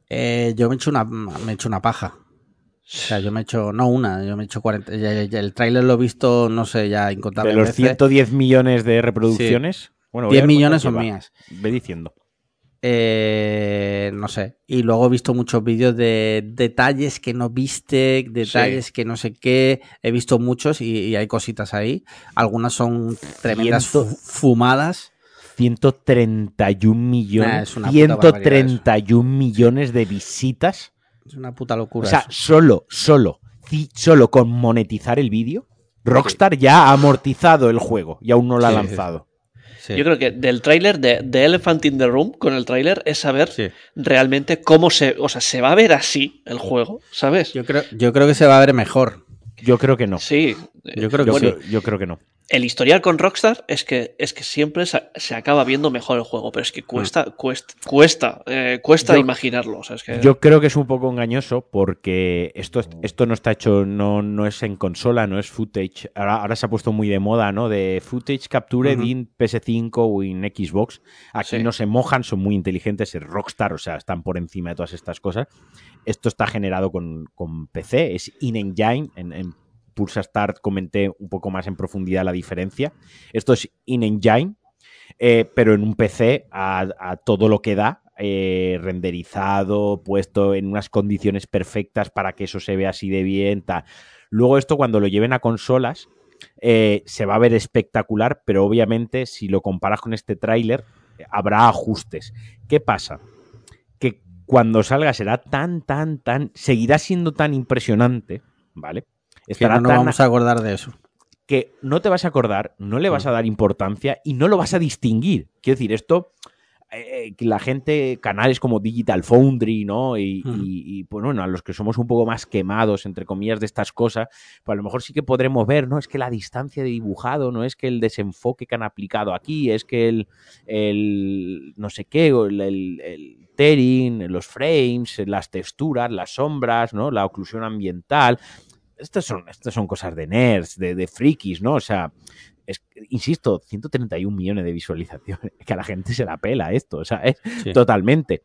Eh, yo me he hecho una, me he hecho una paja. O sea, yo me he hecho, no una, yo me he hecho 40. ya- ya- el tráiler lo he visto, no sé, ya De incontables los veces. 110 millones de reproducciones, bueno, a 10 ver millones son lleva. mías. Ve diciendo. Eh, no sé. Y luego he visto muchos vídeos de detalles que no viste, detalles que no sé qué. He visto muchos y, y hay cositas ahí. Algunas son tremendas Ciento- fumadas. 131 millones. Nah, es una puta barbaridad 131 millones de visitas. Es una puta O locura. sea, eso. solo, solo, solo con monetizar el vídeo, Rockstar ya ha amortizado el juego y aún no lo ha Sí, lanzado. Sí. Yo creo que del tráiler de, de Elephant in the Room, con el tráiler, es saber Sí. realmente cómo se... O sea, se va a ver así el juego, ¿sabes? Yo creo, yo creo que se va a ver mejor. Yo creo que no. Sí. Yo creo que Yo, sí. creo, yo creo que no. El historial con Rockstar es que, es que siempre se, se acaba viendo mejor el juego, pero es que cuesta, cuesta, cuesta, eh, cuesta Yo- imaginarlo. o sea, es que- Yo creo que es un poco engañoso porque esto, es- esto no está hecho, no, no es en consola, no es footage. Ahora, ahora se ha puesto muy de moda, ¿no? De footage captured Ujú. in PS5 o en Xbox. Aquí Sí. no se mojan, son muy inteligentes, es Rockstar, o sea, están por encima de todas estas cosas. Esto está generado con, con PC, es in-engine, en, en Pulsa Start comenté un poco más en profundidad la diferencia. Esto es in-engine, eh, pero en un PC a, todo lo que da, eh, renderizado, puesto en unas condiciones perfectas para que eso se vea así de bien. Luego esto cuando lo lleven a consolas eh, se va a ver espectacular, pero obviamente si lo comparas con este tráiler habrá ajustes. ¿Qué pasa? Que cuando salga será tan, tan, tan, seguirá siendo tan impresionante, ¿vale? Que Estará no tan vamos a acordar de eso. que no te vas a acordar, no le vas a dar importancia y no lo vas a distinguir. Quiero decir, esto, eh, que la gente, canales como Digital Foundry, ¿no? Y, Ujú. y- y, pues bueno, a los que somos un poco más quemados, entre comillas, de estas cosas, pues a lo mejor sí que podremos ver, ¿no? Es que la distancia de dibujado, no es que el desenfoque que han aplicado aquí, es que el, el no sé qué, el, el, el tearing, los frames, las texturas, las sombras, ¿no? La oclusión ambiental. Estas son, estas son cosas de nerds, de, de frikis, ¿no? O sea, es, insisto, 131 millones de visualizaciones. <laughs> Que a la gente se la pela esto, o sea, es Sí. totalmente.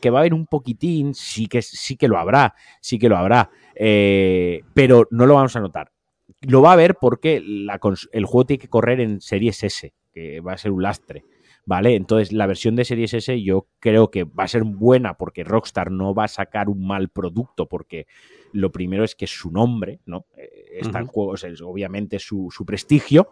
Que va a haber un poquitín, sí que, sí que lo habrá, sí que lo habrá, eh, pero no lo vamos a notar. Lo va a haber porque la el juego tiene que correr en Series S, que va a ser un lastre. ¿Vale? Entonces, la versión de Series S yo creo que va a ser buena porque Rockstar no va a sacar un mal producto porque lo primero es que su nombre, ¿no? Eh, Está en Ujú. juegos, es obviamente su, su prestigio,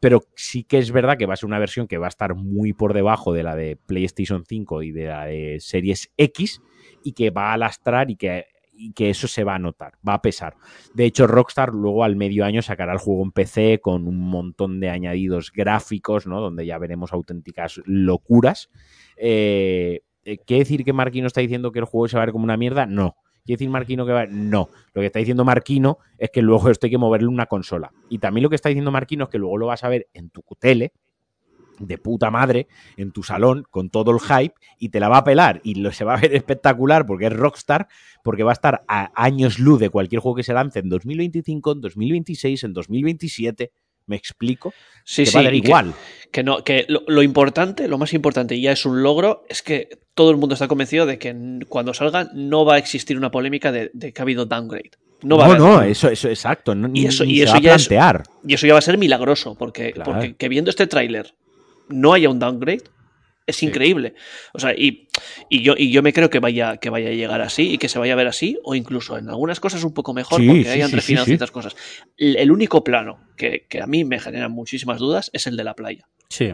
pero sí que es verdad que va a ser una versión que va a estar muy por debajo de la de PlayStation 5 y de la de Series X y que va a lastrar y que, y que eso se va a notar, va a pesar. De hecho, Rockstar luego al medio año sacará el juego en PC con un montón de añadidos gráficos, ¿no? Donde ya veremos auténticas locuras. Eh, eh, ¿Quiere decir que Marquino está diciendo que el juego se va a ver como una mierda? No. ¿Quiere decir Marquino que va? No. Lo que está diciendo Marquino es que luego esto hay que moverle una consola. Y también lo que está diciendo Marquino es que luego lo vas a ver en tu tele, de puta madre, en tu salón, con todo el hype, y te la va a pelar. Y lo, se va a ver <laughs> espectacular porque es Rockstar, porque va a estar a años luz de cualquier juego que se lance en 2025, en 2026, en 2027. ¿Me explico? sí, Te sí, va a dar que- igual. Que no, que lo, lo importante, lo más importante, y ya es un logro, es que todo el mundo está convencido de que cuando salga no va a existir una polémica de, de que ha habido downgrade. No va a No, haber. no, eso, eso exacto. no- Y eso- ni y se eso va a ya es- plantear. Y eso ya va a ser milagroso, porque, Claro. porque que viendo este tráiler no haya un downgrade, Es Sí. increíble. O sea, y, y yo, y yo me creo que vaya, que vaya a llegar así y que se vaya a ver así, o incluso en algunas cosas un poco mejor, Sí, porque sí, hayan sí, refinado sí, sí. ciertas cosas. El, el único plano que, que a mí me genera muchísimas dudas es el de la playa. Sí.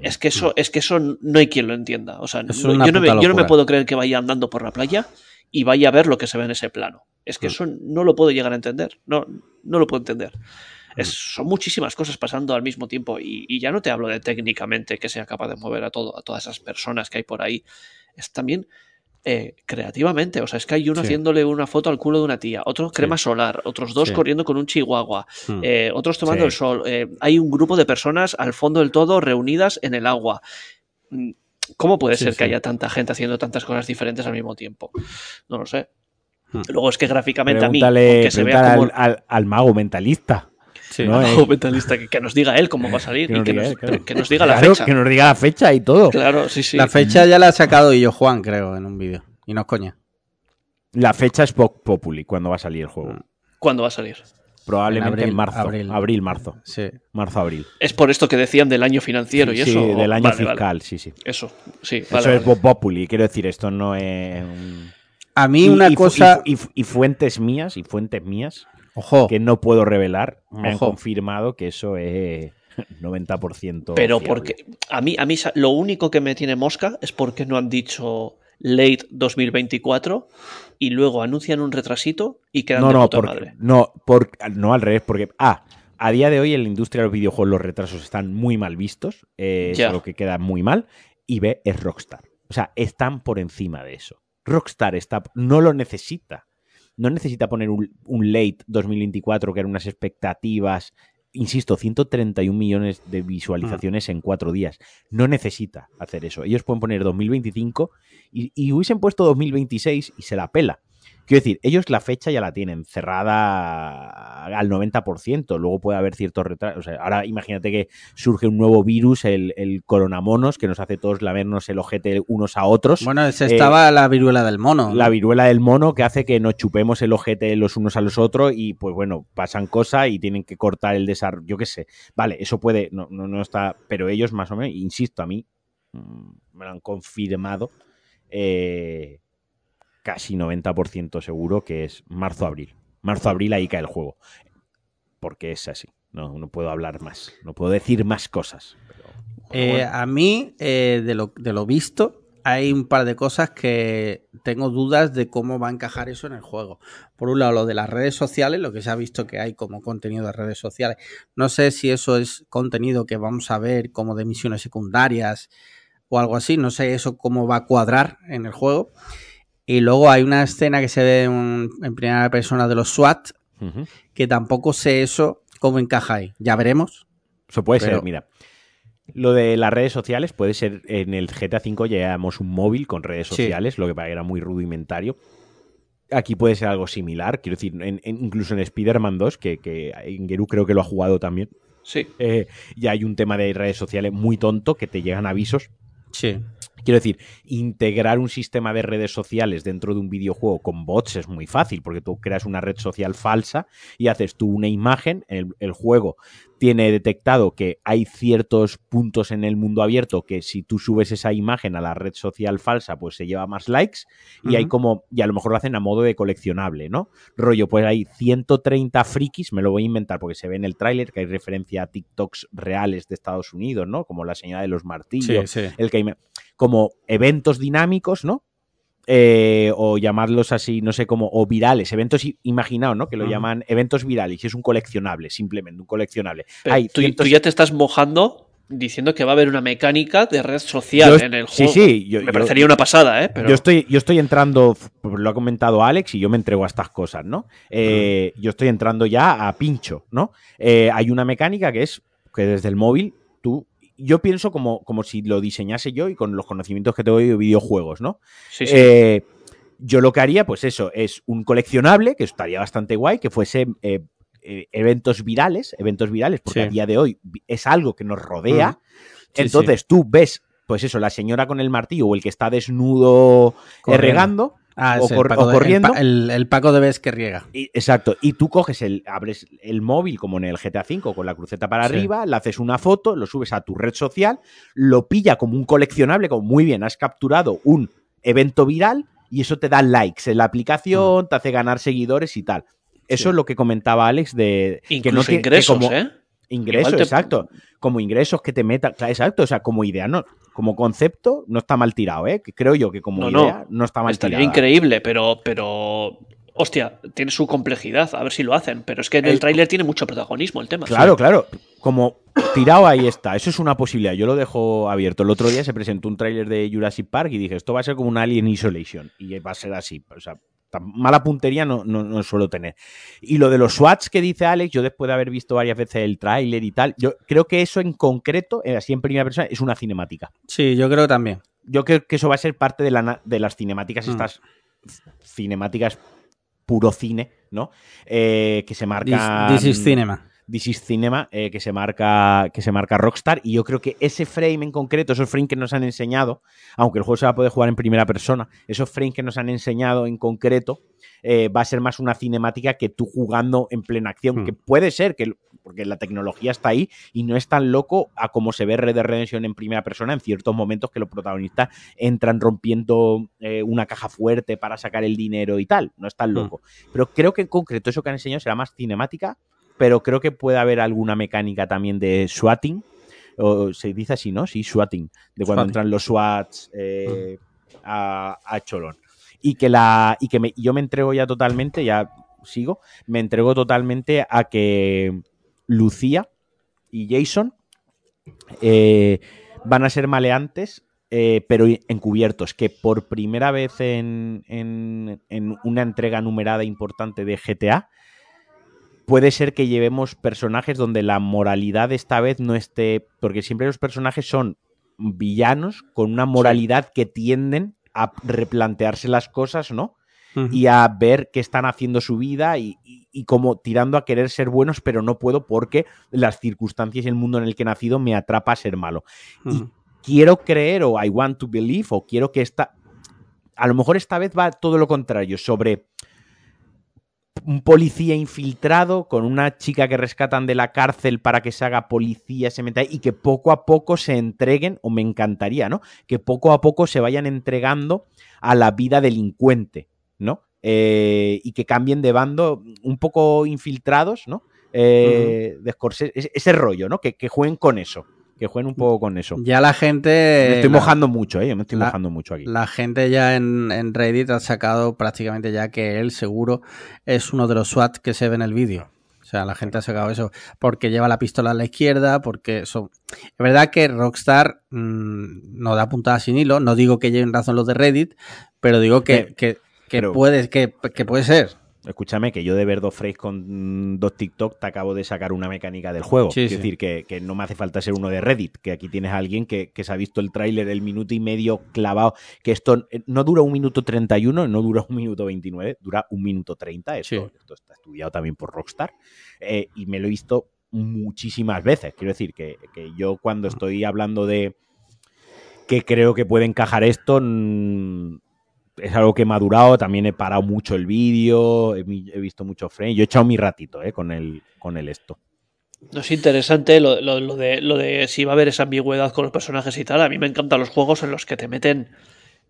Es que eso, es que eso no hay quien lo entienda. O sea, no- yo, no me, yo no me puedo creer que vaya andando por la playa y vaya a ver lo que se ve en ese plano. Es que Mm. eso no lo puedo llegar a entender. No, no lo puedo entender. Es- Mm. son muchísimas cosas pasando al mismo tiempo y, y ya no te hablo de técnicamente que sea capaz de mover a todo, a todas esas personas que hay por ahí. Es también eh, creativamente. O sea, es que hay uno Sí. haciéndole una foto al culo de una tía, otro crema solar, otros dos Sí. corriendo con un chihuahua, Mm. eh, otros tomando el sol. eh, hay un grupo de personas al fondo del todo reunidas en el agua. Mm, ¿Cómo puede ser que haya tanta gente haciendo tantas cosas diferentes al mismo tiempo? No lo sé. Hmm. Luego es que gráficamente a mí, aunque se vea como al, al- al mago mentalista. Sí. ¿no? Eh, mentalista, que, que nos diga él cómo va a salir que y nos que diga nos, él, claro. que nos diga la fecha. Que nos diga la fecha y todo. Claro, sí, sí. La fecha ya la ha sacado yo Juan, creo, en un vídeo. Y no es coña. La fecha es Pop Populi, cuando va a salir el juego. Mm. ¿Cuándo va a salir? Probablemente En marzo. abril. Abril. marzo. Sí. Marzo, abril. Es por esto que decían del año financiero y Sí, eso. del año Vale, vale. fiscal, sí, sí. Eso, sí. Eso vale, es vale. Pop Populi, quiero decir, esto no es un... A mí Y- una y cosa... Y, y fuentes mías, y fuentes mías, Ojo, que no puedo revelar, me han confirmado que eso es 90% Pero fiable. porque a mí, a mí lo único que me tiene mosca es porque no han dicho late 2024 y luego anuncian un retrasito y quedan No, de no, puta porque, madre. no, por, no, al revés, porque... Ah, a día de hoy en la industria de los videojuegos los retrasos están muy mal vistos, eh, es Ya. algo que queda muy mal, y B es Rockstar. O sea, están por encima de eso. Rockstar está, no lo necesita. No necesita poner un, un late 2024 que eran unas expectativas. Insisto, 131 millones de visualizaciones en cuatro días. No necesita hacer eso. Ellos pueden poner 2025 y, y hubiesen puesto 2026 y se la pela. Quiero decir, ellos la fecha ya la tienen cerrada al 90%, luego puede haber ciertos retrasos. O sea, ahora imagínate que surge un nuevo virus, el, el coronamonos, que nos hace todos lamernos el ojete unos a otros. bueno, ese estaba la viruela del mono. ¿no? La viruela del mono que hace que nos chupemos el ojete los unos a los otros y pues bueno, pasan cosas y tienen que cortar el desarrollo, yo qué sé. Vale, eso puede, no, no, no está, pero ellos más o menos, insisto, a mí mm, me lo han confirmado eh, casi 90% seguro que es marzo-abril. Marzo-abril ahí cae el juego. Porque es así. No, no puedo hablar más. No puedo decir más cosas. pero- Eh, a mí, eh, de, lo, de lo visto, hay un par de cosas que tengo dudas de cómo va a encajar eso en el juego. Por un lado, lo de las redes sociales, lo que se ha visto que hay como contenido de redes sociales. No sé si eso es contenido que vamos a ver como de misiones secundarias o algo así. No sé eso cómo va a cuadrar en el juego. Y luego hay una escena que se ve en, en primera persona de los SWAT, que tampoco sé eso cómo encaja ahí. Ya veremos. Eso puede Pero- ser, mira. Lo de las redes sociales puede ser en el GTA V llevamos un móvil con redes Sí. sociales, lo que para que era muy rudimentario. Aquí puede ser algo similar, quiero decir, en- en- incluso en Spider-Man 2, que, que en Geru creo que lo ha jugado también, Sí. eh, ya hay un tema de redes sociales muy tonto que te llegan avisos. Sí. Quiero decir, integrar un sistema de redes sociales dentro de un videojuego con bots es muy fácil, porque tú creas una red social falsa y haces tú una imagen, el, el juego tiene detectado que hay ciertos puntos en el mundo abierto que si tú subes esa imagen a la red social falsa, pues se lleva más likes y hay como, y a lo mejor lo hacen a modo de coleccionable, ¿no? Rollo, pues hay 130 frikis, me lo voy a inventar porque se ve en el tráiler que hay referencia a TikToks reales de Estados Unidos, ¿no? Como la señora de los martillos, sí. el que hay- como eventos dinámicos, ¿no? Eh, o llamarlos así, no sé cómo, o virales, eventos i- imaginados, ¿no? Que lo llaman eventos virales y es un coleccionable, simplemente, un coleccionable. Pero Hay tú, cientos- tú ya te estás mojando diciendo que va a haber una mecánica de red social Yo- en el sí, juego. sí, yo- Me yo- parecería una pasada, ¿eh? Pero Yo, estoy, yo estoy entrando, lo ha comentado Alex y yo me entrego a estas cosas, ¿no? Eh, Yo estoy entrando ya a pincho, ¿no? Eh, hay una mecánica que es que desde el móvil tú... Yo pienso como, como si lo diseñase yo y con los conocimientos que tengo de videojuegos, ¿no? sí, sí. Eh, yo lo que haría, pues eso, es un coleccionable, que estaría bastante guay, que fuese eh, eh, eventos virales, eventos virales, porque Sí. a día de hoy es algo que nos rodea. Mm. Entonces tú ves, pues eso, la señora con el martillo o el que está desnudo regando, Ah, o, es el Paco o de- corriendo. El, el- el Paco de Bes que riega. Y- exacto. Y tú coges el, abres el móvil como en el GTA V con la cruceta para Sí. arriba, le haces una foto, lo subes a tu red social, lo pilla como un coleccionable, como muy bien, has capturado un evento viral y eso te da likes en la aplicación, te hace ganar seguidores y tal. Eso Sí. es lo que comentaba Alex de que Incluso no tiene- que ingresos, como- ¿eh? Ingresos, te- exacto. Como ingresos que te metan. claro, exacto. O sea, como idea, no. Como concepto, no está mal tirado, ¿eh? Creo yo que como No, idea no, está mal tirado. increíble, pero, pero. Hostia, tiene su complejidad, a ver si lo hacen. Pero es que en el El- tráiler tiene mucho protagonismo el tema. Claro, claro. Como tirado ahí está. Eso es una posibilidad. Yo lo dejo abierto. El otro día se presentó un tráiler de Jurassic Park y dije, esto va a ser como un Alien Isolation. Y va a ser así. O sea, tan mala puntería no, no, no suelo tener. Y lo de los SWATs que dice Alex, yo después de haber visto varias veces el tráiler y tal, yo creo que eso en concreto, eh, así en primera persona, es una cinemática. Sí, yo creo también. Yo creo que eso va a ser parte de, la, de las cinemáticas, Mm. estas cinemáticas puro cine, ¿no? Eh, que se This, marcan... this is cinema. This is Cinema, eh, que, se marca, que se marca Rockstar. Y yo creo que ese frame en concreto, esos frames que nos han enseñado, aunque el juego se va a poder jugar en primera persona, esos frames que nos han enseñado en concreto, eh, va a ser más una cinemática que tú jugando en plena acción. Hmm. Que puede ser, que porque la tecnología está ahí y no es tan loco a como se ve Red Dead Redemption en primera persona en ciertos momentos que los protagonistas entran rompiendo eh, una caja fuerte para sacar el dinero y tal. No es tan loco. Pero creo que en concreto eso que han enseñado será más cinemática pero creo que puede haber alguna mecánica también de swatting. O se dice así, ¿no? Sí, swatting. De cuando Swatting. entran los SWATs eh, a, a Cholón. Y que, la, y que me- yo me entrego ya totalmente, ya sigo, me entrego totalmente a que Lucía y Jason eh, van a ser maleantes, eh, pero encubiertos. Que por primera vez en, en- en una entrega numerada importante de GTA, puede ser que llevemos personajes donde la moralidad esta vez no esté. Porque siempre los personajes son villanos con una moralidad que tienden a replantearse las cosas, ¿no? y a ver qué están haciendo su vida y, y- y como tirando a querer ser buenos, pero no puedo porque las circunstancias y el mundo en el que he nacido me atrapa a ser malo. Ujú. Quiero creer o I want to believe o quiero que esta... A lo mejor esta vez va todo lo contrario, sobre un policía infiltrado con una chica que rescatan de la cárcel para que se haga policía se meta y que poco a poco se entreguen, o me encantaría, ¿no? Que poco a poco se vayan entregando a la vida delincuente, ¿no? Eh, y que cambien de bando un poco infiltrados, ¿no? Eh, de Scorsese, ese, ese rollo, ¿no? Que, que jueguen con eso, que jueguen un poco con eso. Ya la gente. Me estoy la- mojando mucho, ¿eh? Yo me estoy la- mojando mucho aquí. La gente ya en, en Reddit ha sacado prácticamente ya que él seguro es uno de los SWAT que se ve en el vídeo. O sea, la gente ha sacado eso porque lleva la pistola a la izquierda, porque son... Es verdad que Rockstar mm, no da puntada sin hilo, no digo que lleven razón los de Reddit, pero digo que, Sí, que, que pero- puede, que, que puede ser. Escúchame, que yo de ver dos frames con mm, dos TikTok te acabo de sacar una mecánica del juego. Sí, es sí. decir, que, que no me hace falta ser uno de Reddit, que aquí tienes a alguien que, que se ha visto el tráiler el minuto y medio clavado, que esto eh, no dura un minuto 31, no dura un minuto 29, dura un minuto 30. Esto, Sí. esto está estudiado también por Rockstar. eh, y me lo he visto muchísimas veces. Quiero decir que, que yo cuando estoy hablando de que creo que puede encajar esto, mm, es algo que he madurado, también he parado mucho el vídeo, he, visto muchos frames, yo he echado mi ratito eh, con, el, con el esto. No es interesante lo, lo- lo de, lo de si va a haber esa ambigüedad con los personajes y tal. A mí me encantan los juegos en los que te meten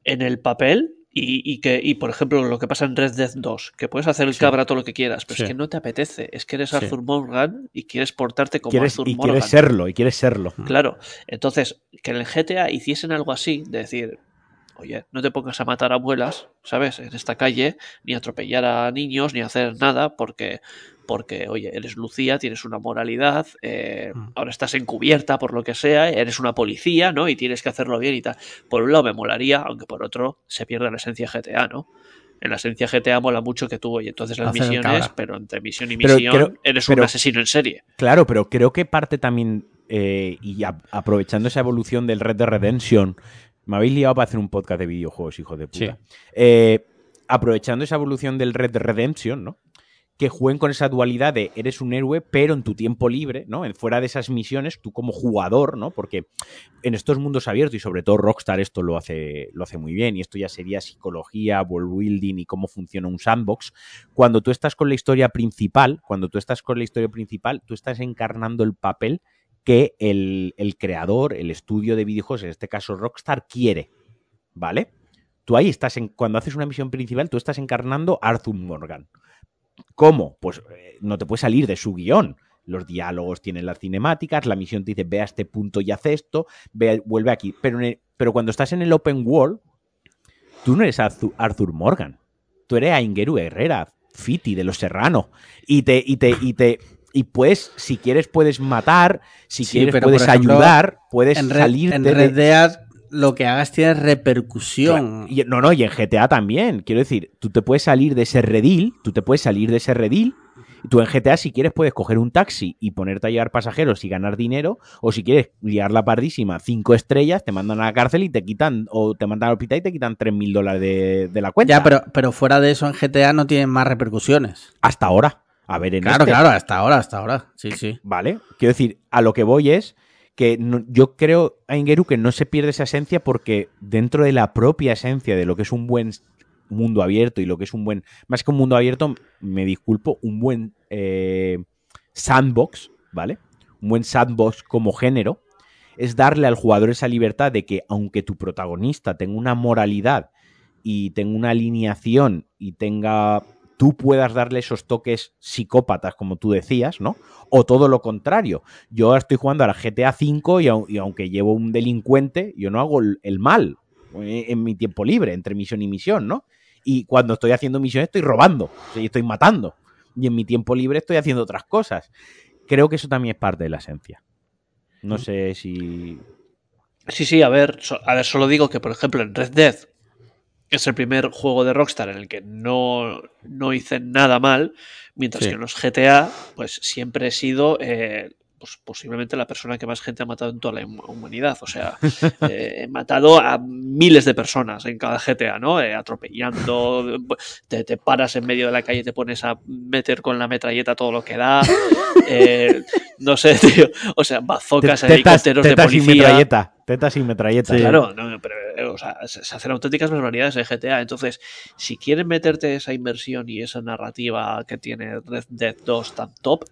en el papel y, y que, y por ejemplo, lo que pasa en Red Dead 2, que puedes hacer el Sí. cabra todo lo que quieras, pero Sí. es que no te apetece. Es que eres Sí. Arthur Morgan y quieres portarte como Quieres, Arthur y Morgan. quieres serlo, y quieres serlo. Claro. Entonces, que en el GTA hiciesen algo así, de decir, oye, no te pongas a matar abuelas, ¿sabes? En esta calle, ni atropellar a niños, ni a hacer nada, porque, porque oye, eres Lucía, tienes una moralidad, eh, Mm. ahora estás encubierta por lo que sea, eres una policía, ¿no? Y tienes que hacerlo bien y tal. Por un lado me molaría, aunque por otro se pierde la esencia GTA, ¿no? En la esencia GTA mola mucho que tú, oye, entonces las Hacer misiones, pero entre misión y misión, creo- eres pero- un asesino en serie. Claro, pero creo que parte también, eh, y a- aprovechando esa evolución del Red Dead Redemption, me habéis liado para hacer un podcast de videojuegos, hijos de puta. Sí. Eh, aprovechando esa evolución del Red Redemption, ¿no? que jueguen con esa dualidad de eres un héroe, pero en tu tiempo libre, ¿no? En fuera de esas misiones, tú como jugador, ¿no? Porque en estos mundos abiertos, y sobre todo Rockstar esto lo hace, lo hace muy bien, y esto ya sería psicología, world building y cómo funciona un sandbox. Cuando tú estás con la historia principal, cuando tú estás con la historia principal, tú estás encarnando el papel que el, el creador, el estudio de videojuegos, en este caso Rockstar, quiere, ¿vale? Tú ahí estás, en, cuando haces una misión principal, tú estás encarnando a Arthur Morgan. ¿Cómo? Pues eh, no te puedes salir de su guion. Los diálogos tienen las cinemáticas, la misión te dice ve a este punto y haz esto, ve, vuelve aquí. Pero, pero cuando estás en el open world, tú no eres Arthur, Morgan. Tú eres Aingeru Herrera, Fiti de los Serrano. Y te, y te, y te. Y pues, si quieres, puedes matar, si Sí, quieres, puedes ejemplo, ayudar, puedes En, salirte en Red Dead lo que hagas tiene repercusión. y- no, no, y en GTA también. Quiero decir, tú te puedes salir de ese redil, tú te puedes salir de ese redil. Y tú en GTA, si quieres, puedes coger un taxi y ponerte a llevar pasajeros y ganar dinero. O si quieres liar la pardísima, cinco estrellas, te mandan a la cárcel y te quitan, o te mandan al hospital y te quitan 3.000 dólares de, de la cuenta. Ya, pero, pero fuera de eso en GTA no tienen más repercusiones. Hasta ahora. A ver, en Claro, este- claro, hasta ahora, hasta ahora. Sí, sí. ¿Vale? Quiero decir, a lo que voy es que no- yo creo, Aingeru, que no se pierde esa esencia porque dentro de la propia esencia de lo que es un buen mundo abierto y lo que es un buen, más que un mundo abierto, me disculpo, un buen eh, sandbox, ¿vale? Un buen sandbox como género, es darle al jugador esa libertad de que aunque tu protagonista tenga una moralidad y tenga una alineación y tenga tú puedas darle esos toques psicópatas, como tú decías, ¿no? O todo lo contrario. Yo ahora estoy jugando a la GTA V y, y aunque llevo un delincuente, yo no hago el, mal eh, en mi tiempo libre, entre misión y misión, ¿no? Y cuando estoy haciendo misiones estoy robando, estoy matando. Y en mi tiempo libre estoy haciendo otras cosas. Creo que eso también es parte de la esencia. No sé si... Sí, sí, a ver, so- a ver, solo digo que, por ejemplo, en Red Dead es el primer juego de Rockstar en el que no, no hice nada mal, mientras Sí. que en los GTA, pues siempre he sido eh, pues, posiblemente la persona que más gente ha matado en toda la hum- humanidad. O sea, <laughs> eh, he matado a miles de personas en cada GTA, ¿no? Eh, atropellando, <laughs> te, te paras en medio de la calle y te pones a meter con la metralleta todo lo que da. <laughs> Eh, no sé, tío. O sea, bazocas, Tetas, helicópteros de policía. Tetas y metralleta. Claro, no, pero eh, o sea, se, hacen auténticas barbaridades en GTA. Entonces, si quieren meterte esa inversión y esa narrativa que tiene Red Dead 2 tan top,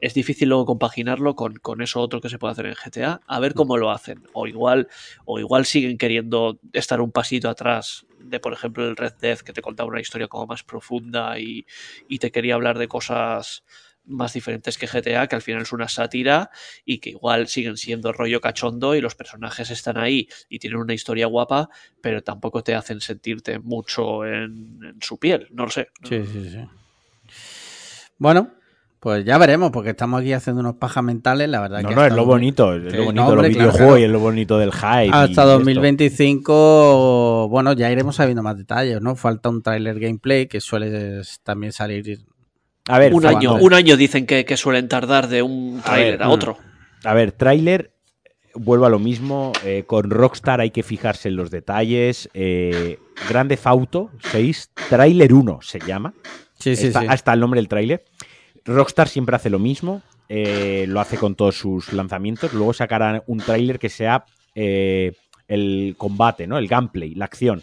es difícil luego compaginarlo con, con eso otro que se puede hacer en GTA. A ver cómo lo hacen. O igual, o igual siguen queriendo estar un pasito atrás de, por ejemplo, el Red Dead, que te contaba una historia como más profunda y, y te quería hablar de cosas más diferentes que GTA, que al final es una sátira y que igual siguen siendo rollo cachondo y los personajes están ahí y tienen una historia guapa, pero tampoco te hacen sentirte mucho en, en su piel, no lo sé. Sí, sí, sí. Bueno, pues ya veremos, porque estamos aquí haciendo unos pajas mentales, la verdad No, que no, es hasta lo bonito, es lo no, bonito de hombre, los claro, videojuegos claro. y es lo bonito del hype. Hasta esto. 2025, bueno, ya iremos sabiendo más detalles, ¿no? Falta un tráiler gameplay que suele también salir. A ver, un, año, un año dicen que, que suelen tardar de un A trailer a, mm. otro. A ver, tráiler, vuelvo a lo mismo. eh, con Rockstar hay que fijarse en los detalles. Eh, Grande Fauto 6, tráiler 1 se llama. Sí, sí, está, sí. hasta el nombre del tráiler. Rockstar siempre hace lo mismo. eh, lo hace con todos sus lanzamientos. Luego sacará un tráiler que sea eh, el combate, ¿no? El gameplay, la acción.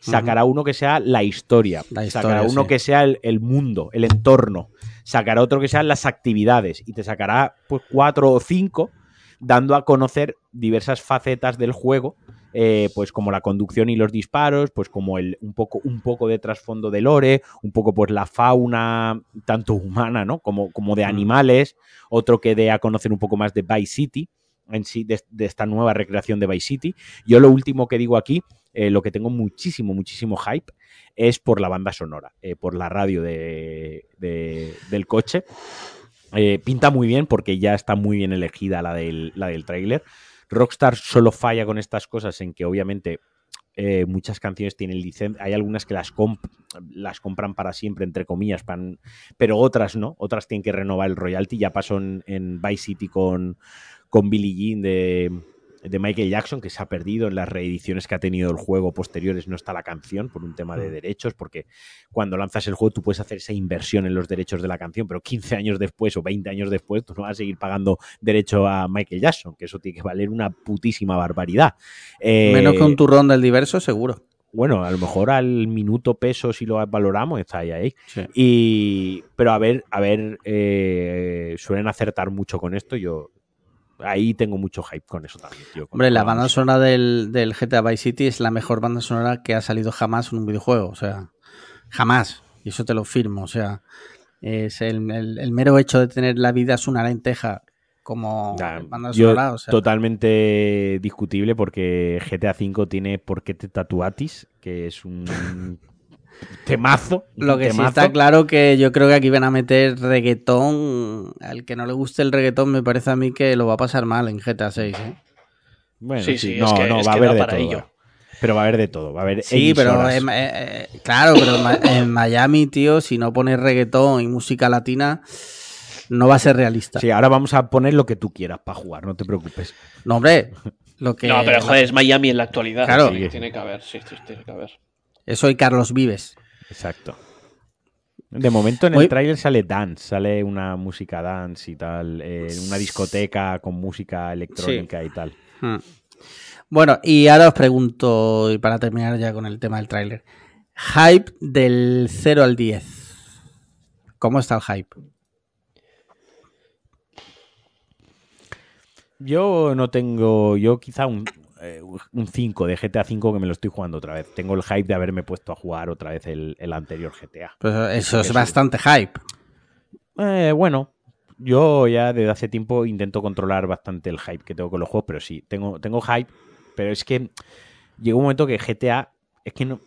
Sacará uno que sea la historia. La sacará uno sí. que sea el, el mundo, el entorno. Sacará otro que sean las actividades. Y te sacará pues cuatro o cinco dando a conocer diversas facetas del juego, eh, pues como la conducción y los disparos, pues como el, un, poco, un poco de trasfondo de lore, un poco pues la fauna, tanto humana, ¿no? Como, como de Mm. animales, otro que dé a conocer un poco más de Vice City, en sí, de, de esta nueva recreación de Vice City. Yo lo último que digo aquí, eh, lo que tengo muchísimo, muchísimo hype, es por la banda sonora, eh, por la radio de, de- del coche. Eh, pinta muy bien porque ya está muy bien elegida la del, la del. Rockstar solo falla con estas cosas en que obviamente muchas canciones tienen licencia, hay algunas que las, comp- las compran para siempre, entre comillas, pan- pero otras no, otras tienen que renovar el royalty. Ya pasó en, en Vice City con, con Billie Jean de, de Michael Jackson, que se ha perdido en las reediciones que ha tenido el juego posteriores, no está la canción por un tema de Mm. derechos, porque cuando lanzas el juego tú puedes hacer esa inversión en los derechos de la canción, pero 15 años después o 20 años después tú no vas a seguir pagando derecho a Michael Jackson, que eso tiene que valer una putísima barbaridad. Eh, Menos que un turrón del diverso, seguro. Bueno, a lo mejor al minuto peso, si lo valoramos, está ahí. ahí. Sí. Y, pero a ver, a ver, eh, suelen acertar mucho con esto. Yo ahí tengo mucho hype con eso también, tío. Hombre, la banda sonora del, del GTA Vice City es la mejor banda sonora que ha salido jamás en un videojuego. O sea, jamás. Y eso te lo firmo. O sea, es el, el- el mero hecho de tener la vida es una lenteja como banda yo sonora. O sea, Totalmente discutible porque GTA V tiene Por qué te tatuatis, que es un <laughs> temazo. Lo que sí está claro que yo creo que aquí van a meter reggaetón. Al que no le guste el reggaetón, me parece a mí que lo va a pasar mal en GTA 6. ¿eh? Bueno, Sí, sí, sí, no, es que- no, es va a haber de para todo. ello. Pero va a haber de todo. Va a haber Sí, pero en- eh, eh, claro, pero en, <laughs> Miami, tío, si no pones reggaetón y música latina, no va a ser realista. Sí, ahora vamos a poner lo que tú quieras para jugar, no te preocupes. No, hombre, lo que No, pero joder, es Miami en la actualidad. Claro. Sí, tiene que haber, sí, sí, tiene que haber. Eso y Carlos Vives. Exacto. De momento en Muy- el tráiler sale dance, sale una música dance y tal, eh, una discoteca con música electrónica y tal. Hmm. Bueno, y ahora os pregunto, y para terminar ya con el tema del tráiler, hype del 0 al 10. ¿Cómo está el hype? Yo no tengo, yo quizá un, eh, un 5 de GTA 5 que me lo estoy jugando otra vez. Tengo el hype de haberme puesto a jugar otra vez el, el anterior GTA. Pues eso es bastante hype. Eh, bueno, yo ya desde hace tiempo intento controlar bastante el hype que tengo con los juegos, pero sí, tengo, tengo hype, pero es que llegó un momento que GTA es que no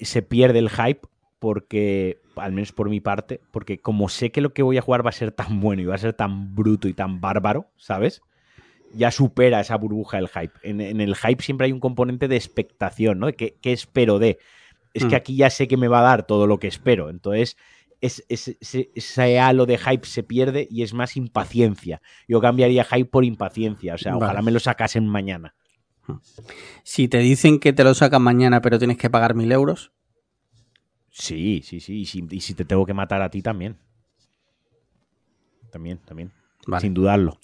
se pierde el hype porque, al menos por mi parte, porque como sé que lo que voy a jugar va a ser tan bueno y va a ser tan bruto y tan bárbaro, ¿sabes? Ya supera esa burbuja del hype. En, en el hype siempre hay un componente de expectación, ¿no? De qué, qué espero de. Es que Mm. aquí ya sé que me va a dar todo lo que espero. Entonces, es, es- ese, ese halo de hype se pierde y es más impaciencia. Yo cambiaría hype por impaciencia. O sea, Vale. ojalá me lo sacasen mañana. Si te dicen que te lo sacan mañana pero tienes que pagar mil euros, Sí, sí, sí. Y si, y si te tengo que matar a ti también. También, también. vale. Sin dudarlo.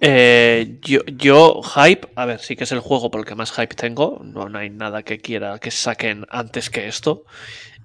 Eh, yo, yo, hype, a ver, sí que es el juego por el que más hype tengo. No, no hay nada que quiera que saquen antes que esto.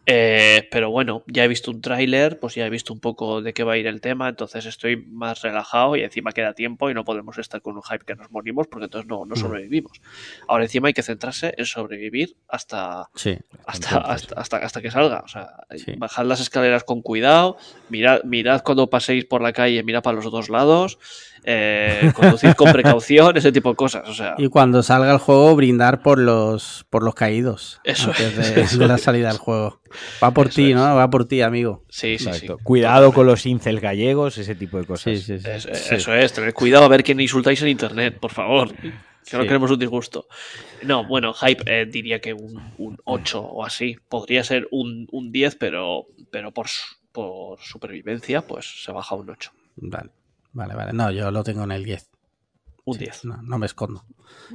Eh, pero bueno, ya he visto un tráiler, pues ya he visto un poco de qué va a ir el tema, entonces estoy más relajado y encima queda tiempo y no podemos estar con un hype que nos morimos porque entonces no, no sobrevivimos. Ahora encima hay que centrarse en sobrevivir hasta, Sí. hasta, hasta, hasta, hasta que salga. O sea, Sí. bajad las escaleras con cuidado, mirad, mirad cuando paséis por la calle, mirad para los dos lados, eh, conducid con precaución, ese tipo de cosas. O sea, Y cuando salga el juego, brindar por los, por los caídos. Eso antes es, de, eso de la es. salida del juego. Va por ti, es. ¿no? Va por ti, amigo. sí, sí, sí. Exacto. Cuidado con los incels gallegos, ese tipo de cosas. Sí, sí, sí. Es- Sí. Eso es, tener cuidado a ver quién insultáis en internet, por favor. Que no queremos un disgusto. No, bueno, hype eh, diría que un, un 8 o así. Podría ser un, un 10, pero, pero por, por supervivencia, pues se baja un 8. Vale, vale, vale. No, yo lo tengo en el 10. Un Sí, 10. No, no me escondo.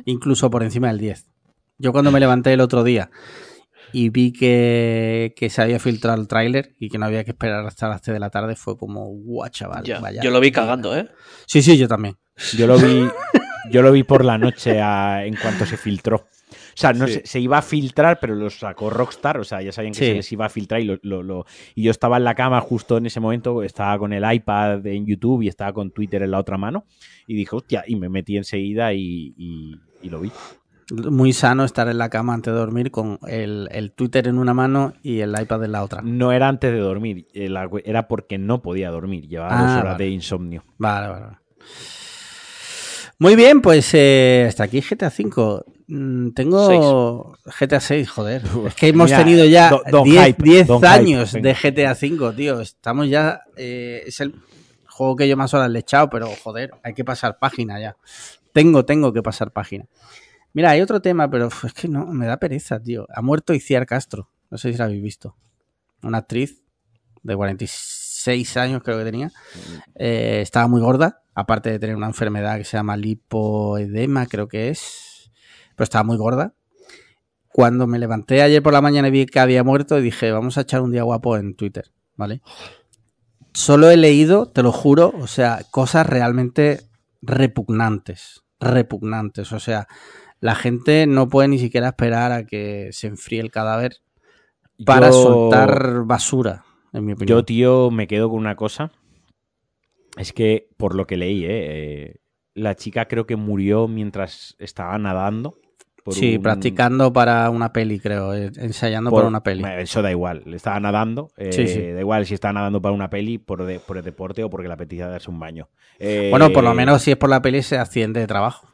Incluso por encima del 10. Yo cuando me levanté el otro día y vi que, que se había filtrado el tráiler y que no había que esperar hasta las 3 de la tarde, fue como, guau, chaval. Ya, vaya yo lo vi mierda". cagando, ¿eh? Sí, sí, yo también. Yo lo vi, yo lo vi por la noche a- en cuanto se filtró. O sea, no Sí. se, se iba a filtrar, pero lo sacó Rockstar. O sea, ya sabían que Sí. se les iba a filtrar y, lo, lo- lo- y yo estaba en la cama justo en ese momento. Estaba con el iPad en YouTube y estaba con Twitter en la otra mano. Y dije, hostia, y me metí enseguida y, y- y lo vi. Muy sano estar en la cama antes de dormir con el, el Twitter en una mano y el iPad en la otra. No era antes de dormir, era porque no podía dormir. Llevaba Ah, dos horas vale. de insomnio. Vale, vale, vale. Muy bien, pues eh, hasta aquí GTA V. Mm, Tengo GTA 6, joder. Es que hemos Mira, tenido ya don- don 10, hype, 10 don hype, años de GTA V, tío. Estamos ya. eh, es el juego que yo más horas le he echado, pero joder, hay que pasar página ya. Tengo, tengo que pasar página. Mira, hay otro tema, pero es que no, me da pereza, tío. Ha muerto Iciar Castro. No sé si la habéis visto. Una actriz de 46 años, creo que tenía. Eh, estaba muy gorda. aparte de tener una enfermedad que se llama lipoedema, creo que es, pero estaba muy gorda. Cuando me levanté ayer por la mañana y vi que había muerto, dije, vamos a echar un día guapo en Twitter, ¿vale? Solo he leído, te lo juro, o sea, cosas realmente repugnantes, repugnantes, o sea, la gente no puede ni siquiera esperar a que se enfríe el cadáver para Yo- soltar basura, en mi opinión. Yo, tío, me quedo con una cosa. Es que, por lo que leí, ¿eh? Eh, la chica creo que murió mientras estaba nadando. Por sí, un- practicando para una peli, creo, eh, ensayando por- para una peli. Bueno, Eso da igual, le estaba nadando. eh, Sí, sí. Da igual si estaba nadando para una peli, por, de- por el deporte o porque le apetecía darse un baño. Eh, Bueno, por lo menos si es por la peli, se accidente de trabajo.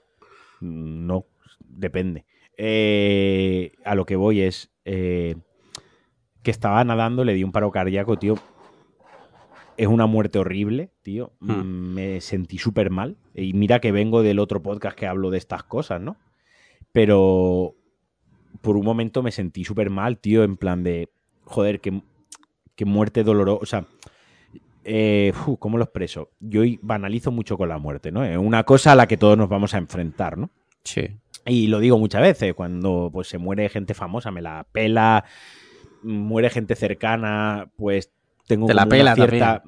No, depende. Eh, a lo que voy es eh, que estaba nadando, le di un paro cardíaco, tío. Es una muerte horrible, tío. Hmm. Mm, Me sentí súper mal. Y mira que vengo del otro podcast que hablo de estas cosas, ¿no? Pero por un momento me sentí súper mal, tío, en plan de, joder, qué, qué muerte dolorosa. O sea, eh, ¿cómo lo expreso? Yo banalizo mucho con la muerte, ¿no? Es una cosa a la que todos nos vamos a enfrentar, ¿no? Sí. Y lo digo muchas veces, cuando pues se muere gente famosa, me la pela, muere gente cercana, pues tengo Te la como una pela cierta...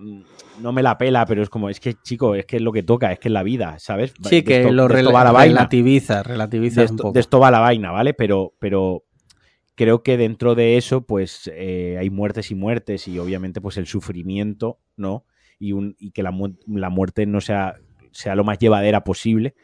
No me la pela, pero es como, es que, chico, es que es lo que toca, es que es la vida, ¿sabes? Sí, De que esto- lo rela- va la vaina. relativiza, relativiza De un esto, poco. de esto va la vaina, ¿vale? Pero, pero creo que dentro de eso, pues eh, hay muertes y muertes y obviamente pues el sufrimiento, ¿no? Y, un, y que la, mu- la muerte no sea, sea lo más llevadera posible.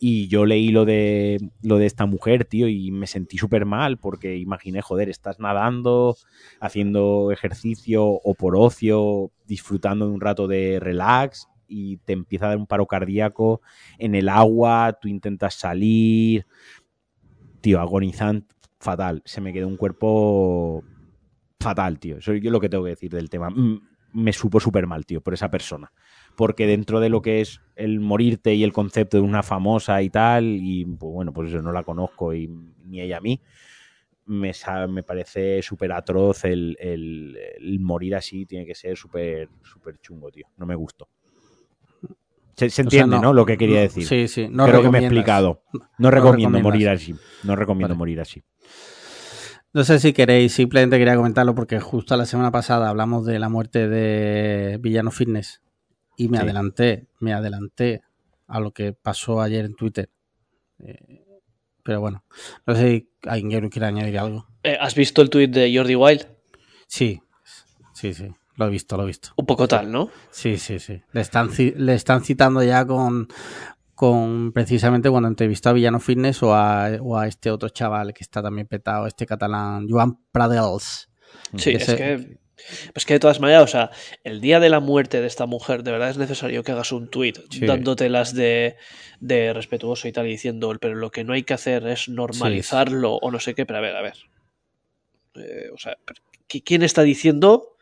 Y yo leí lo de, lo de esta mujer, tío, y me sentí súper mal porque imaginé, joder, estás nadando, haciendo ejercicio o por ocio, disfrutando de un rato de relax y te empieza a dar un paro cardíaco en el agua, tú intentas salir, tío, agonizante, fatal. Se me quedó un cuerpo fatal, tío. Eso es yo lo que tengo que decir del tema. Me supo súper mal, tío, por esa persona. Porque dentro de lo que es el morirte y el concepto de una famosa y tal, y pues bueno, pues eso no la conozco y ni ella a mí, me, me parece súper atroz el, el- el morir así, tiene que ser súper súper chungo, tío. No me gustó. Se, se O sea, entiende, ¿no? Lo que quería decir. Sí, sí. No Creo que me he explicado. No recomiendo morir así. No recomiendo Vale. morir así. No sé si queréis, simplemente quería comentarlo porque justo la semana pasada hablamos de la muerte de Villano Fitness y me Sí. adelanté, me adelanté a lo que pasó ayer en Twitter. Eh, pero bueno, no sé si alguien quiere añadir algo. Eh, ¿Has visto el tuit de Jordi Wild? Sí, sí, sí, lo he visto, lo he visto. Un poco tal, ¿no? Sí, sí, sí. Le están, le están citando ya con, con precisamente cuando entrevistó a Villano Fitness o a, o a este otro chaval que está también petado, este catalán, Joan Pradels. Sí, Ese- es que. Es que de todas maneras, o sea, el día de la muerte de esta mujer, de verdad es necesario que hagas un tuit Sí. dándotelas de, de respetuoso y tal, y diciendo, pero lo que no hay que hacer es normalizarlo o no sé qué, pero a ver, a ver. Eh, o sea, pero ¿qui- ¿quién está diciendo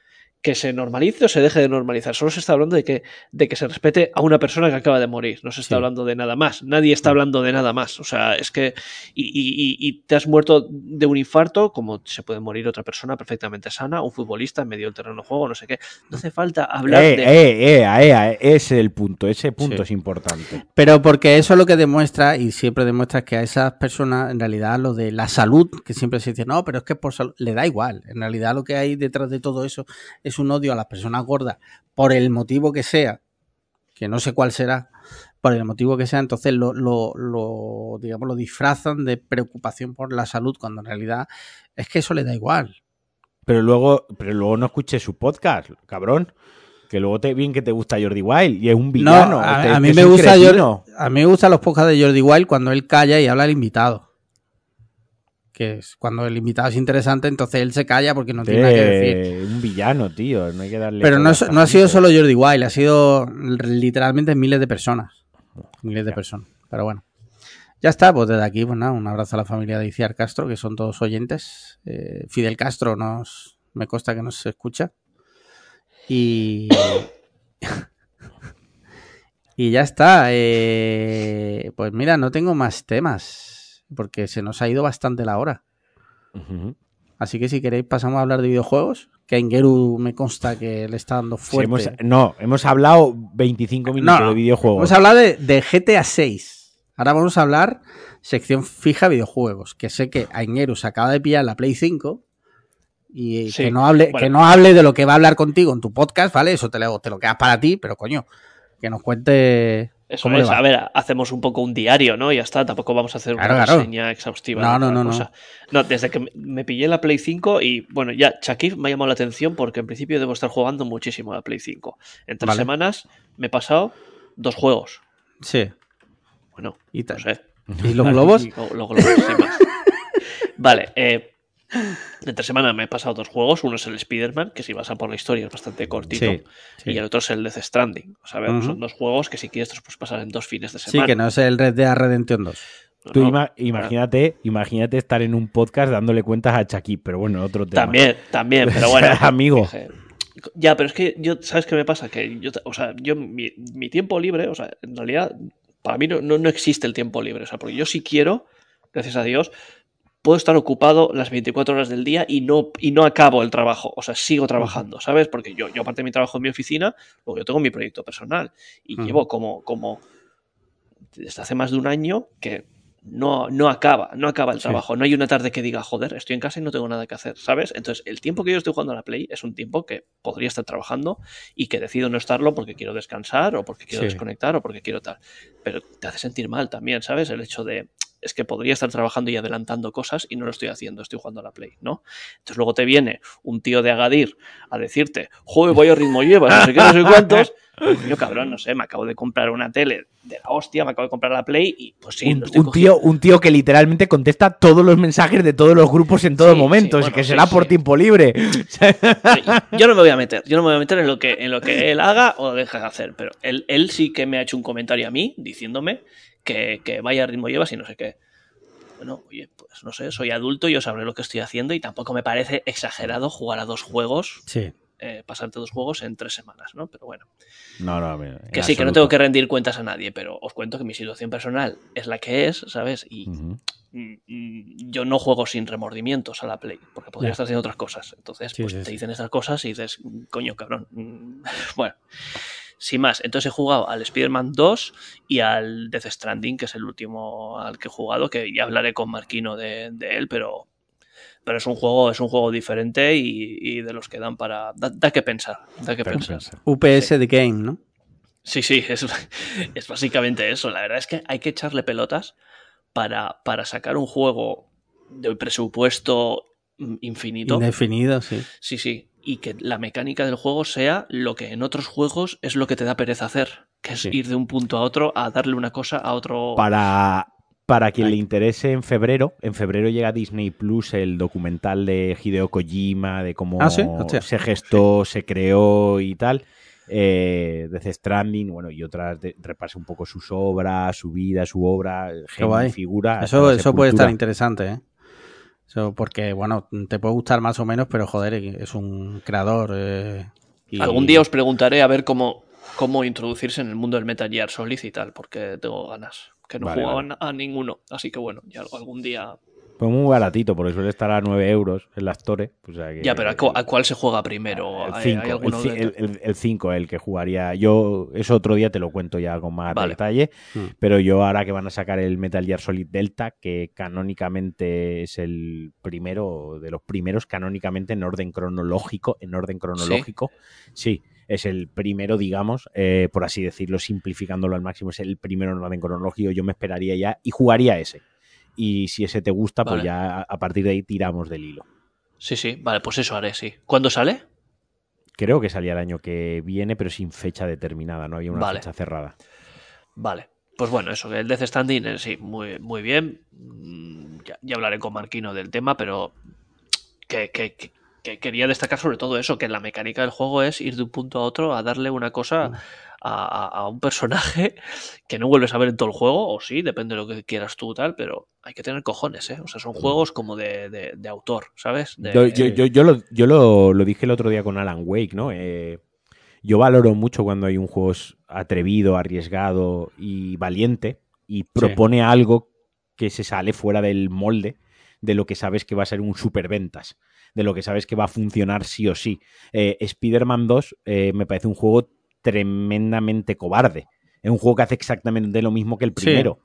que se normalice o se deje de normalizar? Solo se está hablando de que, de que se respete a una persona que acaba de morir, no se está Sí. hablando de nada más, nadie está hablando de nada más, o sea, es que y, y- te has muerto de un infarto, como se puede morir otra persona perfectamente sana, un futbolista en medio del terreno de juego, no sé qué. No hace falta hablar Eh, de. eh, eh, eh, eh, ese es el punto. Ese punto Sí. es importante. Pero porque eso lo que demuestra, y siempre demuestra que a esas personas, en realidad, lo de la salud, que siempre se dice, no, pero es que por salud, le da igual. En realidad, lo que hay detrás de todo eso es un odio a las personas gordas, por el motivo que sea, que no sé cuál será, por el motivo que sea, entonces lo, lo, lo, digamos, lo disfrazan de preocupación por la salud, cuando en realidad es que eso le da igual. Pero luego, pero luego no escuches su podcast, cabrón. Que luego te bien que te gusta Jordi Wild y es un villano. No, a, te- a mí me gusta. Jordi- a mí me gustan los podcasts de Jordi Wild cuando él calla y habla al invitado. Que es cuando el invitado es interesante, entonces él se calla porque no tiene nada que decir. Un villano, tío. No hay que darle. Pero no, es- no ha sido solo Jordi Wild, ha sido literalmente miles de personas. Miles de personas. Pero bueno. Ya está, pues desde aquí, pues nada, un abrazo a la familia de Iciar Castro, que son todos oyentes. Eh, Fidel Castro nos me consta que nos escucha. Y. <laughs> y ya está. eh, pues mira, no tengo más temas. Porque se nos ha ido bastante la hora. Así que si queréis pasamos a hablar de videojuegos, que a Ingeru me consta que le está dando Sí, fuerte. hemos- no, hemos hablado 25 minutos no, de videojuegos. Vamos a hablar de, de GTA 6. Ahora vamos a hablar sección fija videojuegos, que sé que a Ingeru se acaba de pillar la Play 5 y Sí, que no hable bueno. que no hable de lo que va a hablar contigo en tu podcast, ¿vale? Eso te lo, te lo quedas para ti, pero coño, que nos cuente Eso es, a ver, hacemos un poco un diario, ¿no? Y ya está, tampoco vamos a hacer una Claro, reseña exhaustiva. No, no, no, no. desde que me- pillé la Play 5 y bueno, ya Shakif me ha llamado la atención porque en principio debo estar jugando muchísimo a la Play 5. En tres Vale. semanas me he pasado dos juegos. Sí. Bueno, Y, no sé. ¿Y los globos? Y <laughs> los globos, sin más. Vale, eh, entre semana me he pasado dos juegos. Uno es el Spider-Man, que si vas a por la historia es bastante cortito. Sí, sí. Y el otro es el Death Stranding. O sea, son dos juegos que si quieres te los puedes pasar en dos fines de Sí, semana. que no es el Red Dead Redemption 2. No, Tú ima- imagínate, imagínate estar en un podcast dándole cuentas a Chucky, pero bueno, otro tema. También, también, pero bueno. <laughs> Amigo. Ya, pero es que yo, ¿sabes qué me pasa? Que yo, o sea, yo, mi, mi tiempo libre, o sea, en realidad, para mí no, no, no existe el tiempo libre. O sea, porque yo si quiero, gracias a Dios, puedo estar ocupado las 24 horas del día y no, y no acabo el trabajo. O sea, sigo trabajando, ¿sabes? Porque yo, yo aparte de mi trabajo en mi oficina, luego yo tengo mi proyecto personal. Y llevo como, como desde hace más de un año que no, no acaba, no acaba el Sí. trabajo. No hay una tarde que diga, joder, estoy en casa y no tengo nada que hacer, ¿sabes? Entonces, el tiempo que yo estoy jugando a la Play es un tiempo que podría estar trabajando y que decido no estarlo porque quiero descansar o porque quiero Sí. desconectar o porque quiero tal. Pero te hace sentir mal también, ¿sabes? El hecho de, es que podría estar trabajando y adelantando cosas y no lo estoy haciendo, estoy jugando a la Play, ¿no? Entonces luego te viene un tío de Agadir a decirte, joder, vaya ritmo llevas, no sé qué, no sé cuántos. Yo, cabrón, no sé, me acabo de comprar una tele de la hostia, me acabo de comprar la Play y pues sí, un, lo estoy un tío, un tío que literalmente contesta todos los mensajes de todos los grupos en todo Sí, momento, sí, bueno, que sí, será por tiempo libre. Yo no me voy a meter, yo no me voy a meter en lo que, en lo que él haga o deja de hacer, pero él, él sí que me ha hecho un comentario a mí diciéndome que, que vaya ritmo llevas y no sé qué. Bueno, oye, pues no sé, soy adulto, yo sabré lo que estoy haciendo y tampoco me parece exagerado jugar a dos juegos, Sí. eh, pasarte dos juegos en tres semanas, ¿no? Pero bueno, No, no, en que sí, que no tengo que rendir cuentas a nadie, pero os cuento que mi situación personal es la que es, ¿sabes? Y mm, yo no juego sin remordimientos a la Play, porque podría Ya. estar haciendo otras cosas. Entonces, Sí, pues sí, te sí. dicen estas cosas y dices, "Mm, coño, cabrón. mm, <laughs> Bueno, sin más. Entonces he jugado al Spider-Man 2 y al Death Stranding, que es el último al que he jugado, que ya hablaré con Marquino de, de él, pero. Pero es un juego, es un juego diferente y, y de los que dan para. Da, da que pensar. Da que pensar. UPS The Game, ¿no? Sí, sí, es, <laughs> es básicamente eso. La verdad es que hay que echarle pelotas para, para sacar un juego de presupuesto infinito. Indefinido, sí. Sí, sí. Y que la mecánica del juego sea lo que en otros juegos es lo que te da pereza hacer. Que es Sí. ir de un punto a otro a darle una cosa a otro. Para, para quien Ay. le interese en febrero, en febrero llega Disney Plus el documental de Hideo Kojima, de cómo Ah, se gestó, se creó y tal. Eh, de The Stranding, bueno, y otras, de, repasa un poco sus obras, su vida, su obra, y figura. Eso, eso puede estar interesante, ¿eh? Porque, bueno, te puede gustar más o menos, pero joder, es un creador. eh, y- Algún día os preguntaré a ver cómo, cómo introducirse en el mundo del Metal Gear Solid y tal, porque tengo ganas. Que no Vale, jugaban a ninguno. Así que bueno, ya algún día. Pues muy baratito, porque suele estar a 9 euros en las Store. o sea que- Ya, pero ¿a, cu- a cuál se juega primero? El ¿Hay- 5, hay el, alguno ci- de- el- el- el 5, el que jugaría. Yo, eso otro día te lo cuento ya con más Vale. detalle. Mm. Pero yo ahora que van a sacar el Metal Gear Solid Delta, que canónicamente es el primero, de los primeros canónicamente en orden cronológico, en orden cronológico, sí, es el primero, digamos, eh, por así decirlo, simplificándolo al máximo, es el primero en orden cronológico, yo me esperaría ya y jugaría ese. Y si ese te gusta, pues ya a- partir de ahí tiramos del hilo. Sí, sí, vale, pues eso haré, sí. ¿Cuándo sale? Creo que salía el año que viene, pero sin fecha determinada, no había una Vale. fecha cerrada. Vale. Pues bueno, eso, el Death Standing, eh, sí, muy, muy bien. Mm, Ya, ya hablaré con Marquino del tema, pero que, que- que- que quería destacar sobre todo eso, que la mecánica del juego es ir de un punto a otro a darle una cosa a, a- a un personaje <laughs> que no vuelves a ver en todo el juego, o sí, depende de lo que quieras tú tal, pero hay que tener cojones, ¿eh? O sea, son juegos como de, de- de autor, ¿sabes? De- Yo, yo- yo- yo lo, yo lo- lo dije el otro día con Alan Wake, ¿no? Eh, yo valoro mucho cuando hay un juego atrevido, arriesgado y valiente y propone algo que se sale fuera del molde de lo que sabes que va a ser un superventas, de lo que sabes que va a funcionar sí o sí. Eh, Spider-Man 2 eh, me parece un juego tremendamente cobarde. Es un juego que hace exactamente lo mismo que el primero.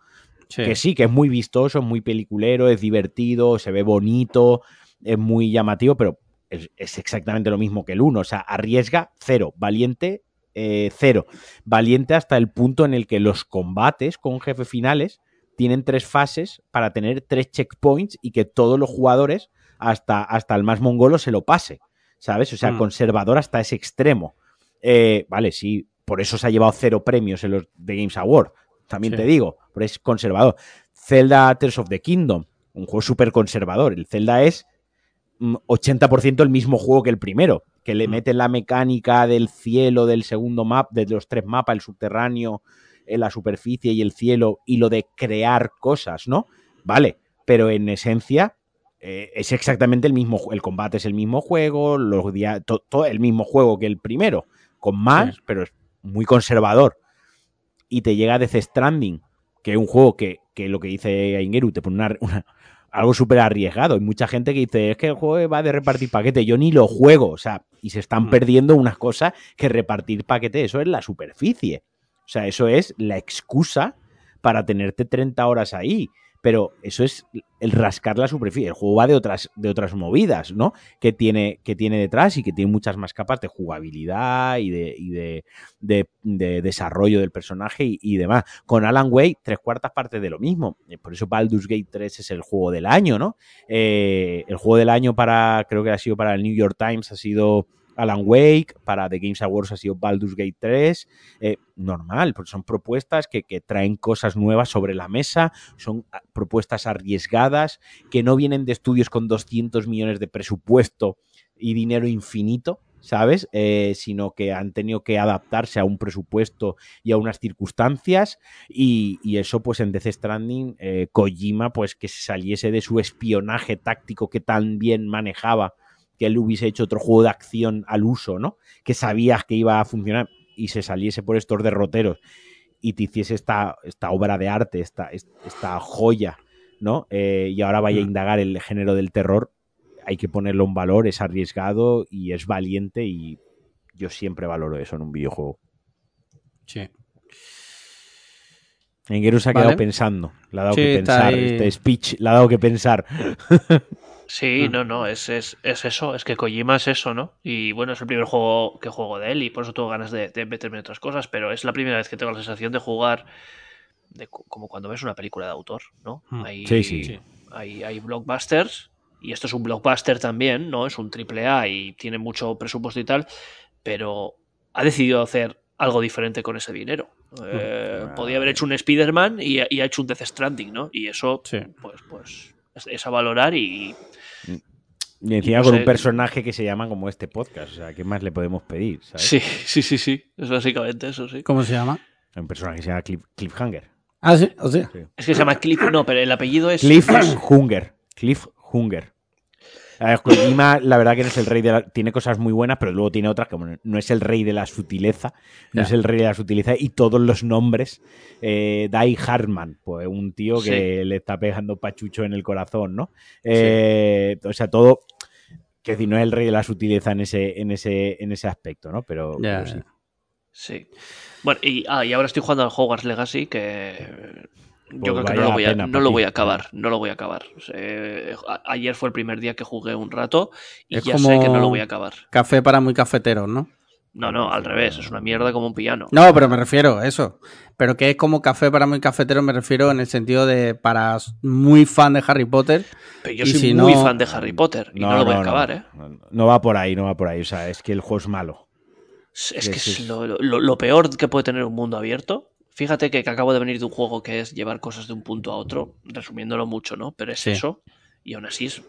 Que sí, que es muy vistoso, es muy peliculero, es divertido, se ve bonito, es muy llamativo, pero es, exactamente lo mismo que el 1. O sea, arriesga cero, valiente eh, cero. Valiente hasta el punto en el que los combates con jefes finales tienen tres fases para tener tres checkpoints y que todos los jugadores, hasta, hasta el más mongolo, se lo pase. ¿Sabes? O sea, mm. conservador hasta ese extremo. Eh, vale, sí, por eso se ha llevado cero premios en los The Games Award. También te digo, pero es conservador. Zelda Tears of the Kingdom, un juego súper conservador. El Zelda es 80% mm, el mismo juego que el primero, que le mm. mete la mecánica del cielo, del segundo map, de los tres mapas, el subterráneo, en la superficie y el cielo, y lo de crear cosas, ¿no? Vale, pero en esencia eh, es exactamente el mismo, el combate es el mismo juego, los todo el mismo juego que el primero, con más, pero es muy conservador. Y te llega Death Stranding, que es un juego que, que lo que dice Ingeru, te pone una algo súper arriesgado. Hay mucha gente que dice, es que el juego va de repartir paquete. Yo ni lo juego, o sea, y se están mm. perdiendo unas cosas que repartir paquete, eso es la superficie. O sea, eso es la excusa para tenerte 30 horas ahí pero eso es el rascar la superficie. El juego va de otras, de otras movidas, ¿no? Que tiene, que tiene detrás y que tiene muchas más capas de jugabilidad y de, de, desarrollo del personaje y, demás. Con Alan Wake, tres cuartas partes de lo mismo. Eh, por eso Baldur's Gate 3 es el juego del año, ¿no? Eh, el juego del año para, creo que ha sido para el New York Times, ha sido Alan Wake, para The Games Awards ha sido Baldur's Gate 3. Eh, normal, porque son propuestas que, traen cosas nuevas sobre la mesa, son ah, propuestas arriesgadas, que no vienen de estudios con 200 millones de presupuesto y dinero infinito, ¿sabes? Eh, sino que han tenido que adaptarse a un presupuesto y a unas circunstancias y, eso pues en Death Stranding eh, Kojima pues que se saliese de su espionaje táctico que tan bien manejaba que él hubiese hecho otro juego de acción al uso, ¿no? Que sabías que iba a funcionar y se saliese por estos derroteros y te hiciese esta, esta obra de arte, esta, esta joya, ¿no? Eh, y ahora vaya a mm. indagar el género del terror, hay que ponerlo en valor, es arriesgado y es valiente y yo siempre valoro eso en un videojuego. Sí. Engeru se ha quedado pensando, le ha dado que pensar, este speech le ha dado que pensar. <laughs> Sí, no, no, es, es, es, eso, es que Kojima es eso, ¿no? Y bueno, es el primer juego que juego de él y por eso tengo ganas de, meterme en otras cosas, pero es la primera vez que tengo la sensación de jugar de, como cuando ves una película de autor, ¿no? Hmm. Hay, sí, sí. Hay, hay blockbusters y esto es un blockbuster también, ¿no? Es un triple A y tiene mucho presupuesto y tal, pero ha decidido hacer algo diferente con ese dinero. Hmm. Eh, podía haber hecho un Spider-Man y, ha hecho un Death Stranding, ¿no? Y eso, pues, pues es, a valorar y, y encima con un personaje que se llama como este podcast. O sea, ¿qué más le podemos pedir? Sí, sí, sí, sí. Es básicamente eso, sí. ¿Cómo se llama? Un personaje que se llama Cliffhanger. Ah, sí, o sea. Es que se llama Cliff, no, pero el apellido es. Cliffhanger. Cliffhanger. Kojima, la verdad que no es el rey de la... Tiene cosas muy buenas, pero luego tiene otras como no es el rey de la sutileza, no es el rey de la sutileza y todos los nombres. Eh, Dai Hartman, pues un tío que le está pegando pachucho en el corazón, ¿no? Eh, o sea, todo... Que decir, no es el rey de la sutileza en ese, en ese, en ese aspecto, ¿no? Pero, sí. Sí. Bueno, y, ah, y ahora estoy jugando al Hogwarts Legacy, que yo creo que no lo, voy a, no lo voy a acabar, no lo voy a acabar. ayer fue el primer día que jugué un rato y ya sé que no lo voy a acabar. Café para muy cafeteros, ¿no? No, no, al revés, es una mierda como un piano. No, pero me refiero a eso. Pero que es como café para muy cafetero, me refiero en el sentido de para muy fan de Harry Potter. Pero yo soy muy fan de Harry Potter y no, lo voy a acabar, ¿eh? No va por ahí, no va por ahí. O sea, es que el juego es malo. Es que es lo peor que puede tener un mundo abierto Fíjate que, acabo de venir de un juego que es llevar cosas de un punto a otro, resumiéndolo mucho, ¿no? Pero es eso, y aún así es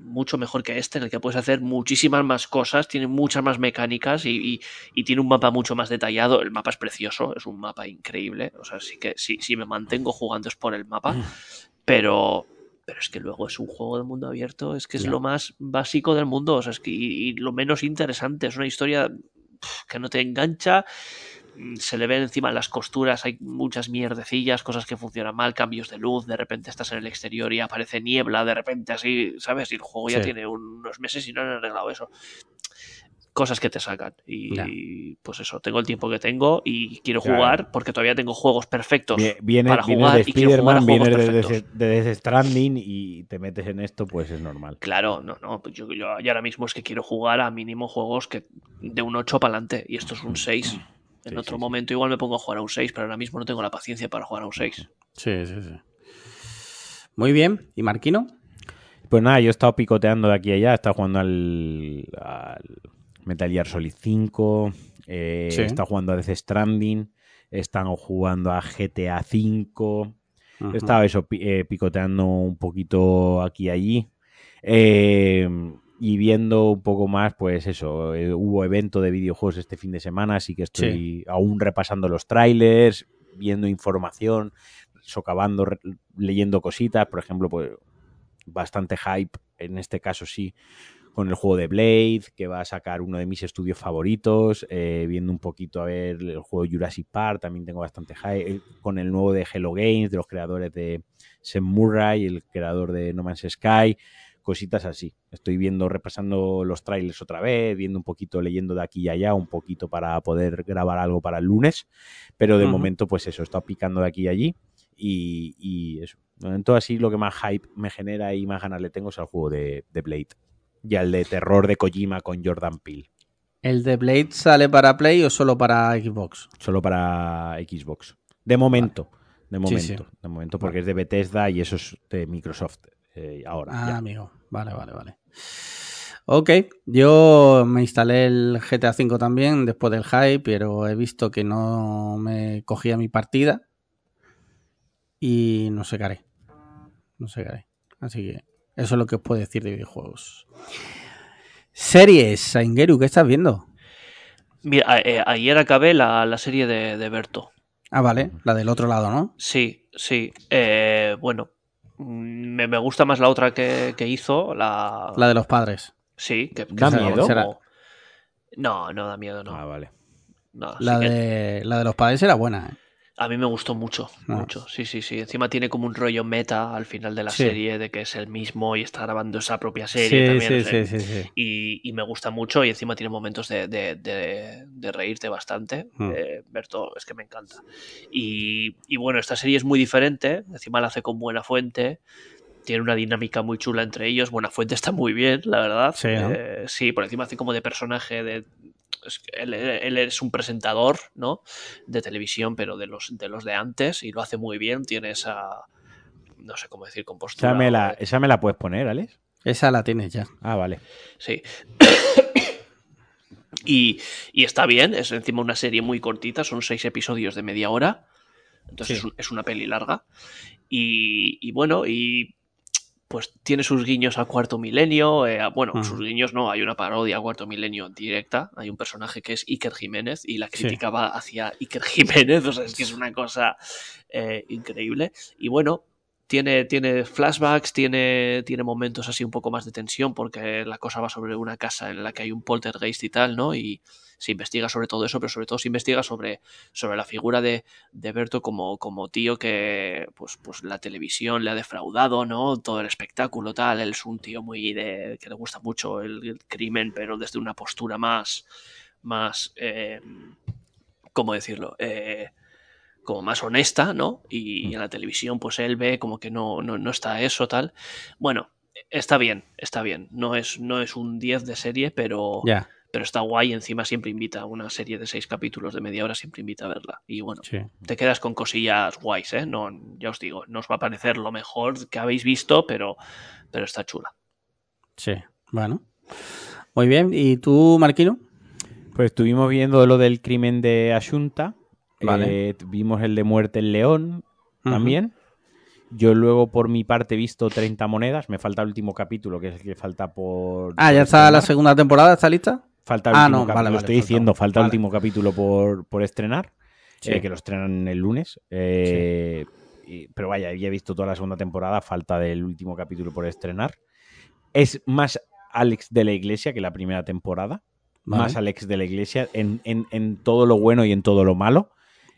mucho mejor que este, en el que puedes hacer muchísimas más cosas, tiene muchas más mecánicas y, tiene un mapa mucho más detallado. El mapa es precioso, es un mapa increíble. O sea, sí que sí, sí me mantengo jugando es por el mapa, mm. pero, pero es que luego es un juego de mundo abierto, es que es lo más básico del mundo, o sea, es que y, lo menos interesante, es una historia que no te engancha se le ven encima las costuras, hay muchas mierdecillas, cosas que funcionan mal, cambios de luz, de repente estás en el exterior y aparece niebla, de repente así, ¿sabes? Y el juego ya tiene unos meses y no han arreglado eso. Cosas que te sacan. Y Ya. pues eso, tengo el tiempo que tengo y quiero Claro. jugar porque todavía tengo juegos perfectos Vie- Viene, para jugar de y quiero jugar a Spider-Man, juegos de, de Death Stranding y te metes en esto, pues es normal. Claro, no, no. pues Yo, yo y ahora mismo es que quiero jugar a mínimo juegos que de un 8 para adelante. Y esto es un 6. En Sí, otro sí, sí. momento igual me pongo a jugar a un 6, pero ahora mismo no tengo la paciencia para jugar a un 6. Sí, sí, sí. Muy bien. ¿Y Marquino? Pues nada, yo he estado picoteando de aquí a allá, he estado jugando al, al Metal Gear Solid 5, eh, Sí. he estado jugando a Death Stranding, he estado jugando a GTA 5, Ujú. he estado eso, eh, picoteando un poquito aquí y allí. eh, y viendo un poco más, pues eso, eh, hubo evento de videojuegos este fin de semana, así que estoy aún repasando los trailers, viendo información, socavando, re- leyendo cositas, por ejemplo, pues bastante hype, en este caso sí, con el juego de Blade, que va a sacar uno de mis estudios favoritos, eh, viendo un poquito a ver el juego Jurassic Park, también tengo bastante hype, eh, con el nuevo de Hello Games, de los creadores de Sam Murray, el creador de No Man's Sky, cositas así. Estoy viendo, repasando los trailers otra vez, viendo un poquito, leyendo de aquí y allá, un poquito para poder grabar algo para el lunes, pero de momento pues eso, estado picando de aquí y allí y, y eso. De momento así lo que más hype me genera y más ganas le tengo es al juego de, de Blade. Y al de terror de Kojima con Jordan Peele. ¿El de Blade sale para Play o solo para Xbox? Solo para Xbox. De momento. De momento. sí. De momento, porque es de Bethesda y eso es de Microsoft. Eh, ahora. Ah, ya. amigo. Vale, vale, vale. Ok, yo me instalé el GTA V también después del hype, pero he visto que no me cogía mi partida y no sé qué haré. No sé qué haré. Así que eso es lo que os puedo decir de videojuegos. Series, Saingeru, ¿qué estás viendo? Mira, a- eh, ayer acabé la, la serie de, de Berto. Ah, vale, la del otro lado, ¿no? Sí, sí. eh, bueno, me, me gusta más la otra que, que hizo. La, La de los padres. Sí, que, que ¿Da será miedo? como- No, no da miedo, no. Ah, vale. No, La que- de, la de los padres era buena, ¿eh? A mí me gustó mucho, Ah. mucho. Sí, sí, sí. Encima tiene como un rollo meta al final de la Sí. serie de que es el mismo y está grabando esa propia serie también. o sea, sí, sí. Y, y me gusta mucho y encima tiene momentos de, de- de- de reírte bastante. Mm. Eh, Berto, es que me encanta. Y, y bueno, esta serie es muy diferente. Encima la hace con Buena Fuente. Tiene una dinámica muy chula entre ellos. Buena Fuente está muy bien, la verdad. Sí, ¿no? Eh, sí, por encima hace como de personaje de. Es que él, él es un presentador, ¿no? De televisión, pero de los, de los de antes, y lo hace muy bien. Tiene esa. No sé cómo decir, compostura. Esa me, la, o- esa me la puedes poner, Alex. Esa la tienes ya. Ah, vale. Sí. <coughs> y, y está bien, es encima una serie muy cortita, son seis episodios de media hora. Entonces Sí. es, un- es una peli larga. Y, y bueno, y pues tiene sus guiños a Cuarto Milenio. eh, bueno, sus guiños no, hay una parodia a Cuarto Milenio directa. Hay un personaje que es Iker Jiménez y la Sí. crítica va hacia Iker <laughs> Jiménez. O sea, es que es una cosa eh, increíble. Y bueno, tiene, tiene flashbacks, tiene, tiene momentos así un poco más de tensión porque la cosa va sobre una casa en la que hay un poltergeist y tal, ¿no? Y se investiga sobre todo eso, pero sobre todo se investiga sobre, sobre la figura de, de Berto como, como tío que pues, pues la televisión le ha defraudado, ¿no? Todo el espectáculo, tal. Él es un tío muy de. que le gusta mucho el, crimen, pero desde una postura más. más. eh, ¿cómo decirlo? Eh, como más honesta, ¿no? Y, y en la televisión, pues él ve como que no, no, no está eso, tal. Bueno, está bien, está bien. No es, no es un 10 de serie, pero, Ya, pero está guay. Encima siempre invita a una serie de seis capítulos de media hora, siempre invita a verla. Y bueno, sí. te quedas con cosillas guays, ¿eh? No, ya os digo, no os va a parecer lo mejor que habéis visto, pero, pero está chula. Sí, bueno. Muy bien. ¿Y tú, Marquino? Pues estuvimos viendo lo del crimen de Asunta. Vale. Eh, vimos el de Muerte en León también. Yo luego, por mi parte, he visto 30 monedas. Me falta el último capítulo, que es el que falta por. Ah, ya está la segunda temporada, ¿está lista? Falta el Ah, último no, capítulo. vale, Lo vale, estoy falta diciendo, falta el Vale. último capítulo por, por estrenar. Sí. eh, que lo estrenan el lunes. Eh, y- pero vaya, ya he visto toda la segunda temporada. Falta del último capítulo por estrenar. Es más Alex de la Iglesia que la primera temporada. Vale. más al ex de la iglesia en, en- en todo lo bueno y en todo lo malo.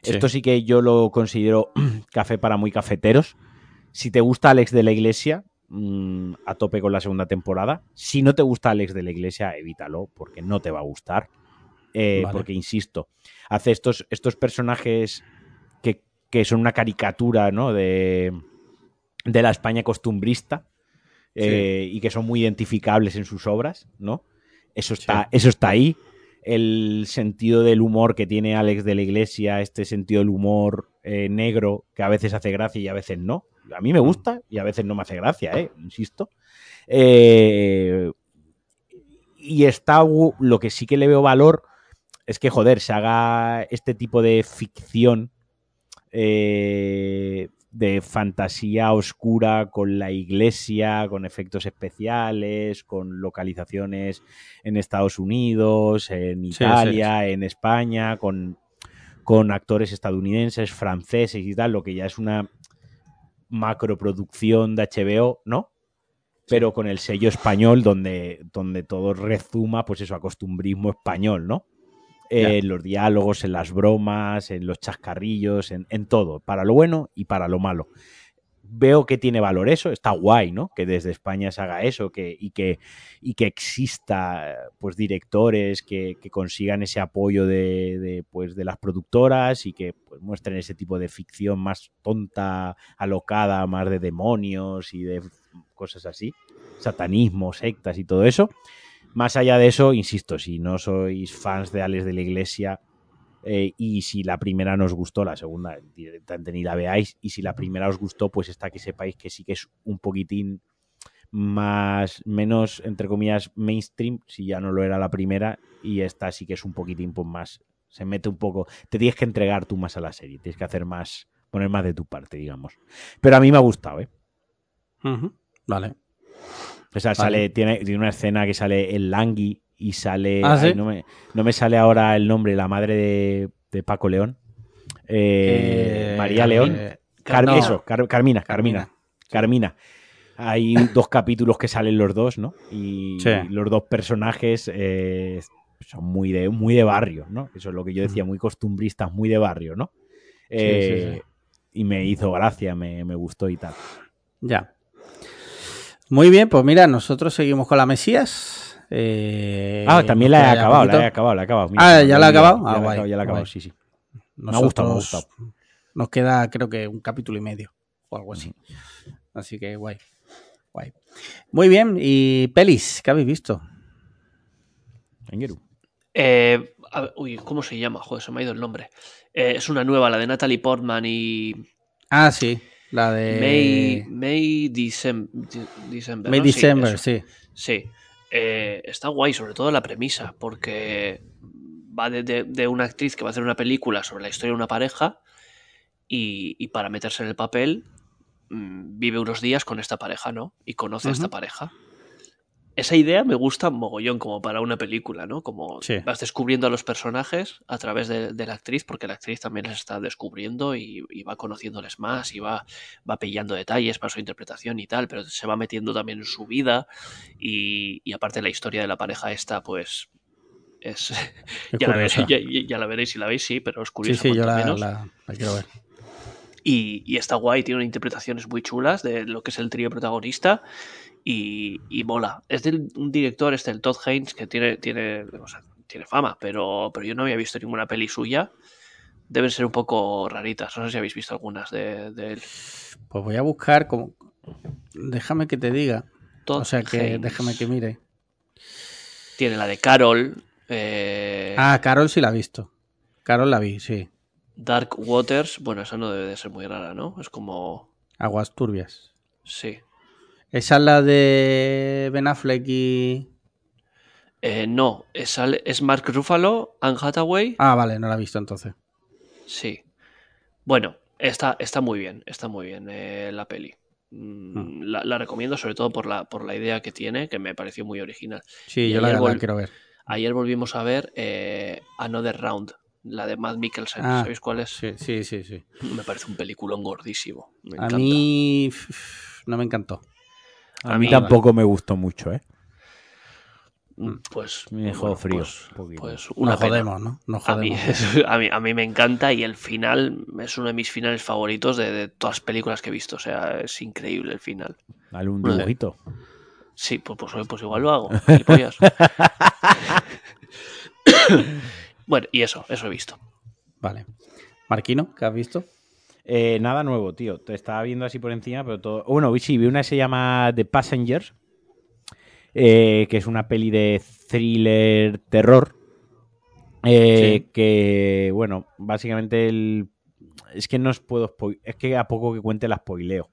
Sí. Esto sí que yo lo considero <clears throat> café para muy cafeteros. Si te gusta Alex de la Iglesia, mm, a tope con la segunda temporada. Si no te gusta Alex de la Iglesia, evítalo, porque no te va a gustar. Eh, Vale. Porque, insisto, hace estos, estos personajes que, que son una caricatura ¿no? de, de la España costumbrista eh, y que son muy identificables en sus obras, ¿no? Eso está, eso está ahí. El sentido del humor que tiene Alex de la Iglesia, este sentido del humor eh, negro que a veces hace gracia y a veces no. A mí me gusta y a veces no me hace gracia, ¿eh? insisto. Eh, y está lo que sí que le veo valor es que, joder, se haga este tipo de ficción eh, de fantasía oscura con la iglesia, con efectos especiales, con localizaciones en Estados Unidos, en sí, Italia, en España, con, con actores estadounidenses, franceses y tal, lo que ya es una macroproducción de HBO, ¿no? Pero con el sello español donde, donde todo rezuma, pues eso, a costumbrismo español, ¿no? En los diálogos, en las bromas, en los chascarrillos, en, todo, para lo bueno y para lo malo. Veo que tiene valor eso, está guay, ¿no? Que desde España se haga eso que, y, que, y que exista pues directores que, que consigan ese apoyo de, de, pues, de las productoras y que pues, muestren ese tipo de ficción más tonta, alocada, más de demonios y de cosas así, satanismo, sectas y todo eso. Más allá de eso, insisto, si no sois fans de Alex de la Iglesia eh, y si la primera nos gustó, la segunda directamente ni la veáis, y si la primera os gustó, pues está que sepáis que sí que es un poquitín más, menos, entre comillas, mainstream, si ya no lo era la primera, y esta sí que es un poquitín pues, más, se mete un poco, te tienes que entregar tú más a la serie, tienes que hacer más, poner más de tu parte, digamos. Pero a mí me ha gustado, ¿eh? Vale. O sea, Vale. sale, tiene, tiene una escena que sale el Langui y sale. ¿Ah, sí? ay, no, me, no me sale ahora el nombre, la madre de, de Paco León. Eh, Eh, María León. eh, Car- no. Eso, Car- Carmina, Carmina. Carmina. Hay dos capítulos que salen los dos, ¿no? Y Sí. los dos personajes son muy de, muy de barrio, ¿no? Eso es lo que yo decía, muy costumbristas, muy de barrio, ¿no? sí, sí. Y me hizo gracia, me, me gustó y tal. Ya. Muy bien, pues mira, nosotros seguimos con la Mesías. Eh, Ah, también la he ya acabado, la he acabado, la he acabado. Ah, ¿ya la ha olvidado. acabado? Ya Ah, la he acabado, ya la he acabado, sí, sí. Me ha gustado, me ha Nosotros- gustado. Nos queda, creo que, un capítulo y medio o algo así. Así que guay. Guay. Muy bien, y pelis, ¿qué habéis visto? Engeru. Eh, a ver, uy, ¿cómo se llama? Joder, se me ha ido el nombre. Eh, es una nueva, la de Natalie Portman y Ah, sí, la de May, May Decem- Di- December. May ¿no? Sí, December, sí. Sí. Eh, está guay, sobre todo la premisa, porque va de, de- de una actriz que va a hacer una película sobre la historia de una pareja y, y para meterse en el papel mm, vive unos días con esta pareja, ¿no? Y conoce a esta pareja. Esa idea me gusta mogollón como para una película, ¿no? Como Sí. vas descubriendo a los personajes a través de, de la actriz, porque la actriz también les está descubriendo y, y va conociéndoles más y va, va pillando detalles para su interpretación y tal, pero se va metiendo también en su vida y, y aparte la historia de la pareja esta, pues es... <laughs> Ya, la veréis, ya- ya la veréis si la veis, sí, pero es Sí, curiosa sí, yo cuanto la, menos. la- la quiero ver. Y, y está guay, tiene interpretaciones muy chulas de lo que es el trío protagonista y, y mola. Es de un director, este, el Todd Haynes, que tiene, tiene, o sea, tiene fama, pero, pero yo no había visto ninguna peli suya. Deben ser un poco raritas. No sé si habéis visto algunas de, de él. Pues voy a buscar como. Déjame que te diga. Todd O sea que Haynes. déjame que mire. Tiene la de Carol, eh, Ah, Carol sí la he visto. Carol la vi, sí. Dark Waters. Bueno, esa no debe de ser muy rara, ¿no? Es como. Aguas turbias. Sí. Esa es la de Ben Affleck y. Eh, no, es, es Mark Ruffalo, Anne Hathaway. Ah, vale, no la he visto entonces. Sí. Bueno, está, está muy bien, está muy bien eh, la peli. Mm, La, la recomiendo sobre todo por la, por la idea que tiene, que me pareció muy original. Sí, Y yo la, quiero ver. Ayer volvimos a ver eh, Another Round, la de Matt Mikkelsen. Ah, ¿Sabéis cuál es? Sí, sí, sí. sí. Me parece un peliculón gordísimo. Me A mí no me encantó. A, A mí mí- tampoco me gustó mucho, ¿eh? Pues Me dejó bueno, frío. Pues, pues una pena. jodemos, ¿no? Nos A mí, jodemos. <laughs> a, mí, a mí me encanta y el final es uno de mis finales favoritos de, de todas las películas que he visto. O sea, es increíble el final. Dale un dibujito. Sí, pues, pues, pues igual lo hago. <laughs> bueno, y eso, eso he visto. Vale. Marquino, ¿qué has visto? Eh, nada nuevo, tío. Te estaba viendo así por encima, pero todo. Bueno, sí, vi una que se llama The Passengers, eh, que es una peli de thriller terror. eh, Sí. Que, bueno, básicamente el. Es que no os puedo Es que a poco que cuente la spoileo.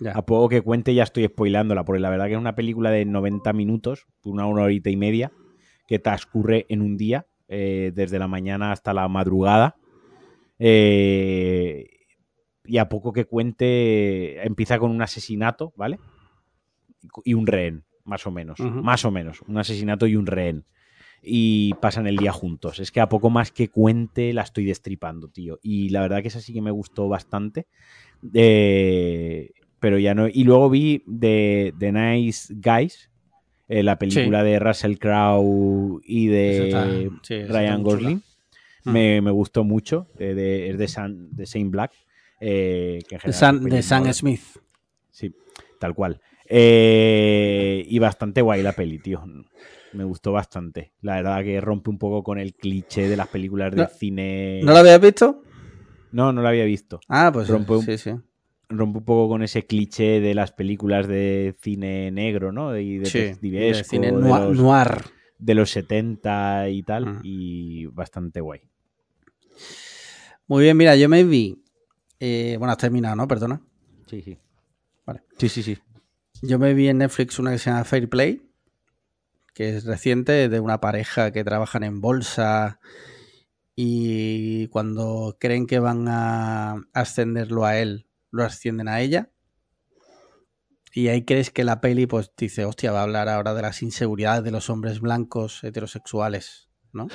Ya. A poco que cuente ya estoy spoilándola, porque la verdad que es una película de 90 minutos, una, una horita y media, que transcurre en un día, eh, desde la mañana hasta la madrugada. Eh, y a poco que cuente, empieza con un asesinato, ¿vale? Y un rehén, más o menos. Más o menos. Un asesinato y un rehén. Y pasan el día juntos. Es que a poco más que cuente la estoy destripando, tío. Y la verdad que esa sí que me gustó bastante. Eh, pero ya no. Y luego vi The, The Nice Guys, eh, la película de Russell Crowe y está- de sí, Ryan. Gosling. Mm. Me, me gustó mucho. eh, de- es de, de Shane Black. Eh, que en De Sam, de. Smith. Sí, tal cual. Eh, y bastante guay la peli, tío. Me gustó bastante. La verdad que rompe un poco con el cliché de las películas de No- cine. ¿No lo habías visto? No, no la había visto. Ah, pues Rompe un- sí, sí. Rompe un poco con ese cliché de las películas de cine negro, ¿no? Y de Sí, de cine de noir. los- noir. de los 70 y tal. Y bastante guay. Muy bien, mira, yo me vi. Eh, bueno, has terminado, ¿no? Perdona. Sí, sí. Vale. Sí, sí, sí. Yo me vi en Netflix una que se llama Fair Play, que es reciente, de una pareja que trabajan en bolsa y cuando creen que van a ascenderlo a él, lo ascienden a ella. Y ahí crees que la peli pues dice, hostia, va a hablar ahora de las inseguridades de los hombres blancos heterosexuales, ¿no?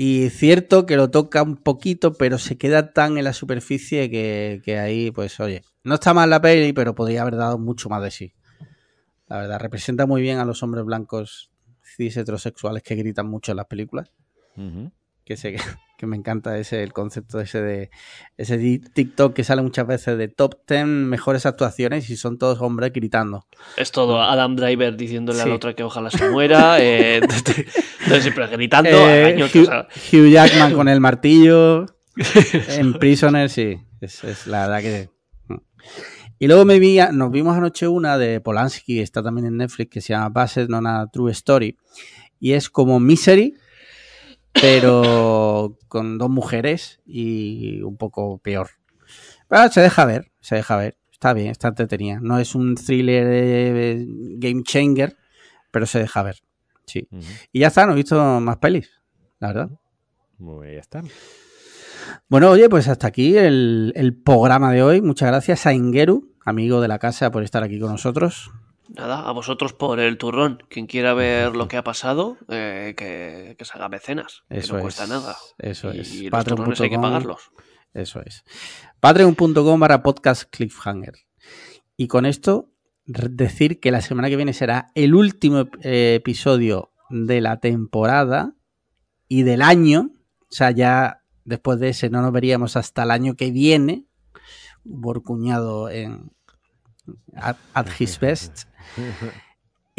Y cierto que lo toca un poquito, pero se queda tan en la superficie que, que ahí, pues, oye, no está mal la peli, pero podría haber dado mucho más de sí. La verdad, representa muy bien a los hombres blancos cis heterosexuales que gritan mucho en las películas. Que, sé <laughs> que, me encanta ese el concepto ese de ese TikTok que sale muchas veces de top 10 mejores actuaciones y son todos hombres gritando. Es todo Adam Driver diciéndole a Sí. la otra que ojalá se muera. <laughs> eh, <laughs> entonces siempre gritando. Eh, Hugh, Jackman con el martillo. en Prisoner, sí. Es, es la verdad que. Y luego me vi, nos vimos anoche una de Polanski, está también en Netflix, que se llama Based on a True Story. Y es como Misery, pero con dos mujeres y un poco peor. Pero se deja ver, se deja ver. Está bien, está entretenida. No es un thriller eh, game changer, pero se deja ver. Sí. Y ya está, no he visto más pelis, la verdad. Pues ya está. Bueno, oye, pues hasta aquí el, el programa de hoy. Muchas gracias a Ingeru, amigo de la casa, por estar aquí con nosotros. Nada, a vosotros por el turrón. Quien quiera ver lo que ha pasado, eh, que, que se haga mecenas. que Eso no cuesta es. nada. Eso y es. los turrones hay que pagarlos. Eso es. Patreon.com barra podcast cliffhanger. Y con esto, decir que la semana que viene será el último eh, episodio de la temporada y del año. O sea, ya después de ese no nos veríamos hasta el año que viene. Borcuñado en at, at his <laughs> best. <laughs>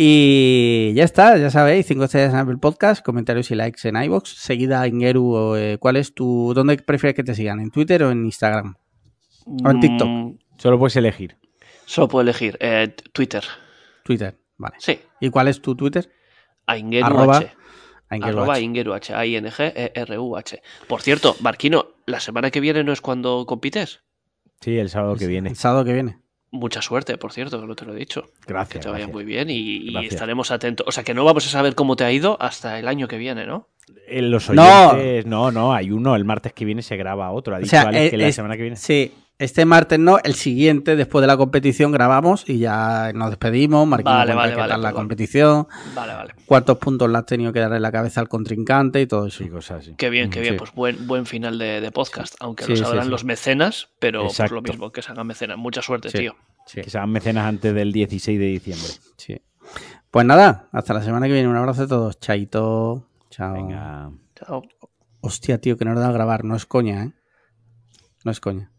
Y ya está, ya sabéis, 5 estrellas en Apple Podcast, comentarios y likes en iVoox. Seguida en Geru, eh, ¿cuál es tu. ¿Dónde prefieres que te sigan? ¿En Twitter o en Instagram? O en TikTok. Mm, Solo puedes elegir. solo puedo elegir eh, Twitter. Twitter, vale. Sí, ¿Y cuál es tu Twitter? a Ingeru Arroba H. A Ingeru Arroba H. Ingeru H. A-I-N-G-E-R-U-H. Por cierto, Marquino, la semana que viene no es cuando compites. Sí, el sábado que viene. El sábado que viene. Mucha suerte, por cierto, que no te lo he dicho. Gracias. Que te vaya gracias. muy bien y, y estaremos atentos. O sea, que no vamos a saber cómo te ha ido hasta el año que viene, ¿no? Eh, los No. oyentes, no. no, hay uno. El martes que viene se graba otro. Ha O dicho sea, Alex eh, que la es- semana que viene. Sí, este martes no, el siguiente, después de la competición, grabamos y ya nos despedimos. Marquín Vale, vale, qué vale, tal la competición, Vale, vale. cuántos puntos le has tenido que dar en la cabeza al contrincante y todo eso. Sí, cosas así. Qué bien, qué bien. Sí. Pues buen, buen final de, de podcast. Aunque Sí, lo sabrán sí. los mecenas, pero pues Exacto. lo mismo, que se hagan mecenas. Mucha suerte, Sí. tío. Sí, Que se hagan mecenas antes del 16 de diciembre. sí. Pues nada, hasta la semana que viene. Un abrazo a todos. Chaito. Chao. Venga. Chao. Hostia, tío, que no he dado a grabar. No es coña, ¿eh? No es coña.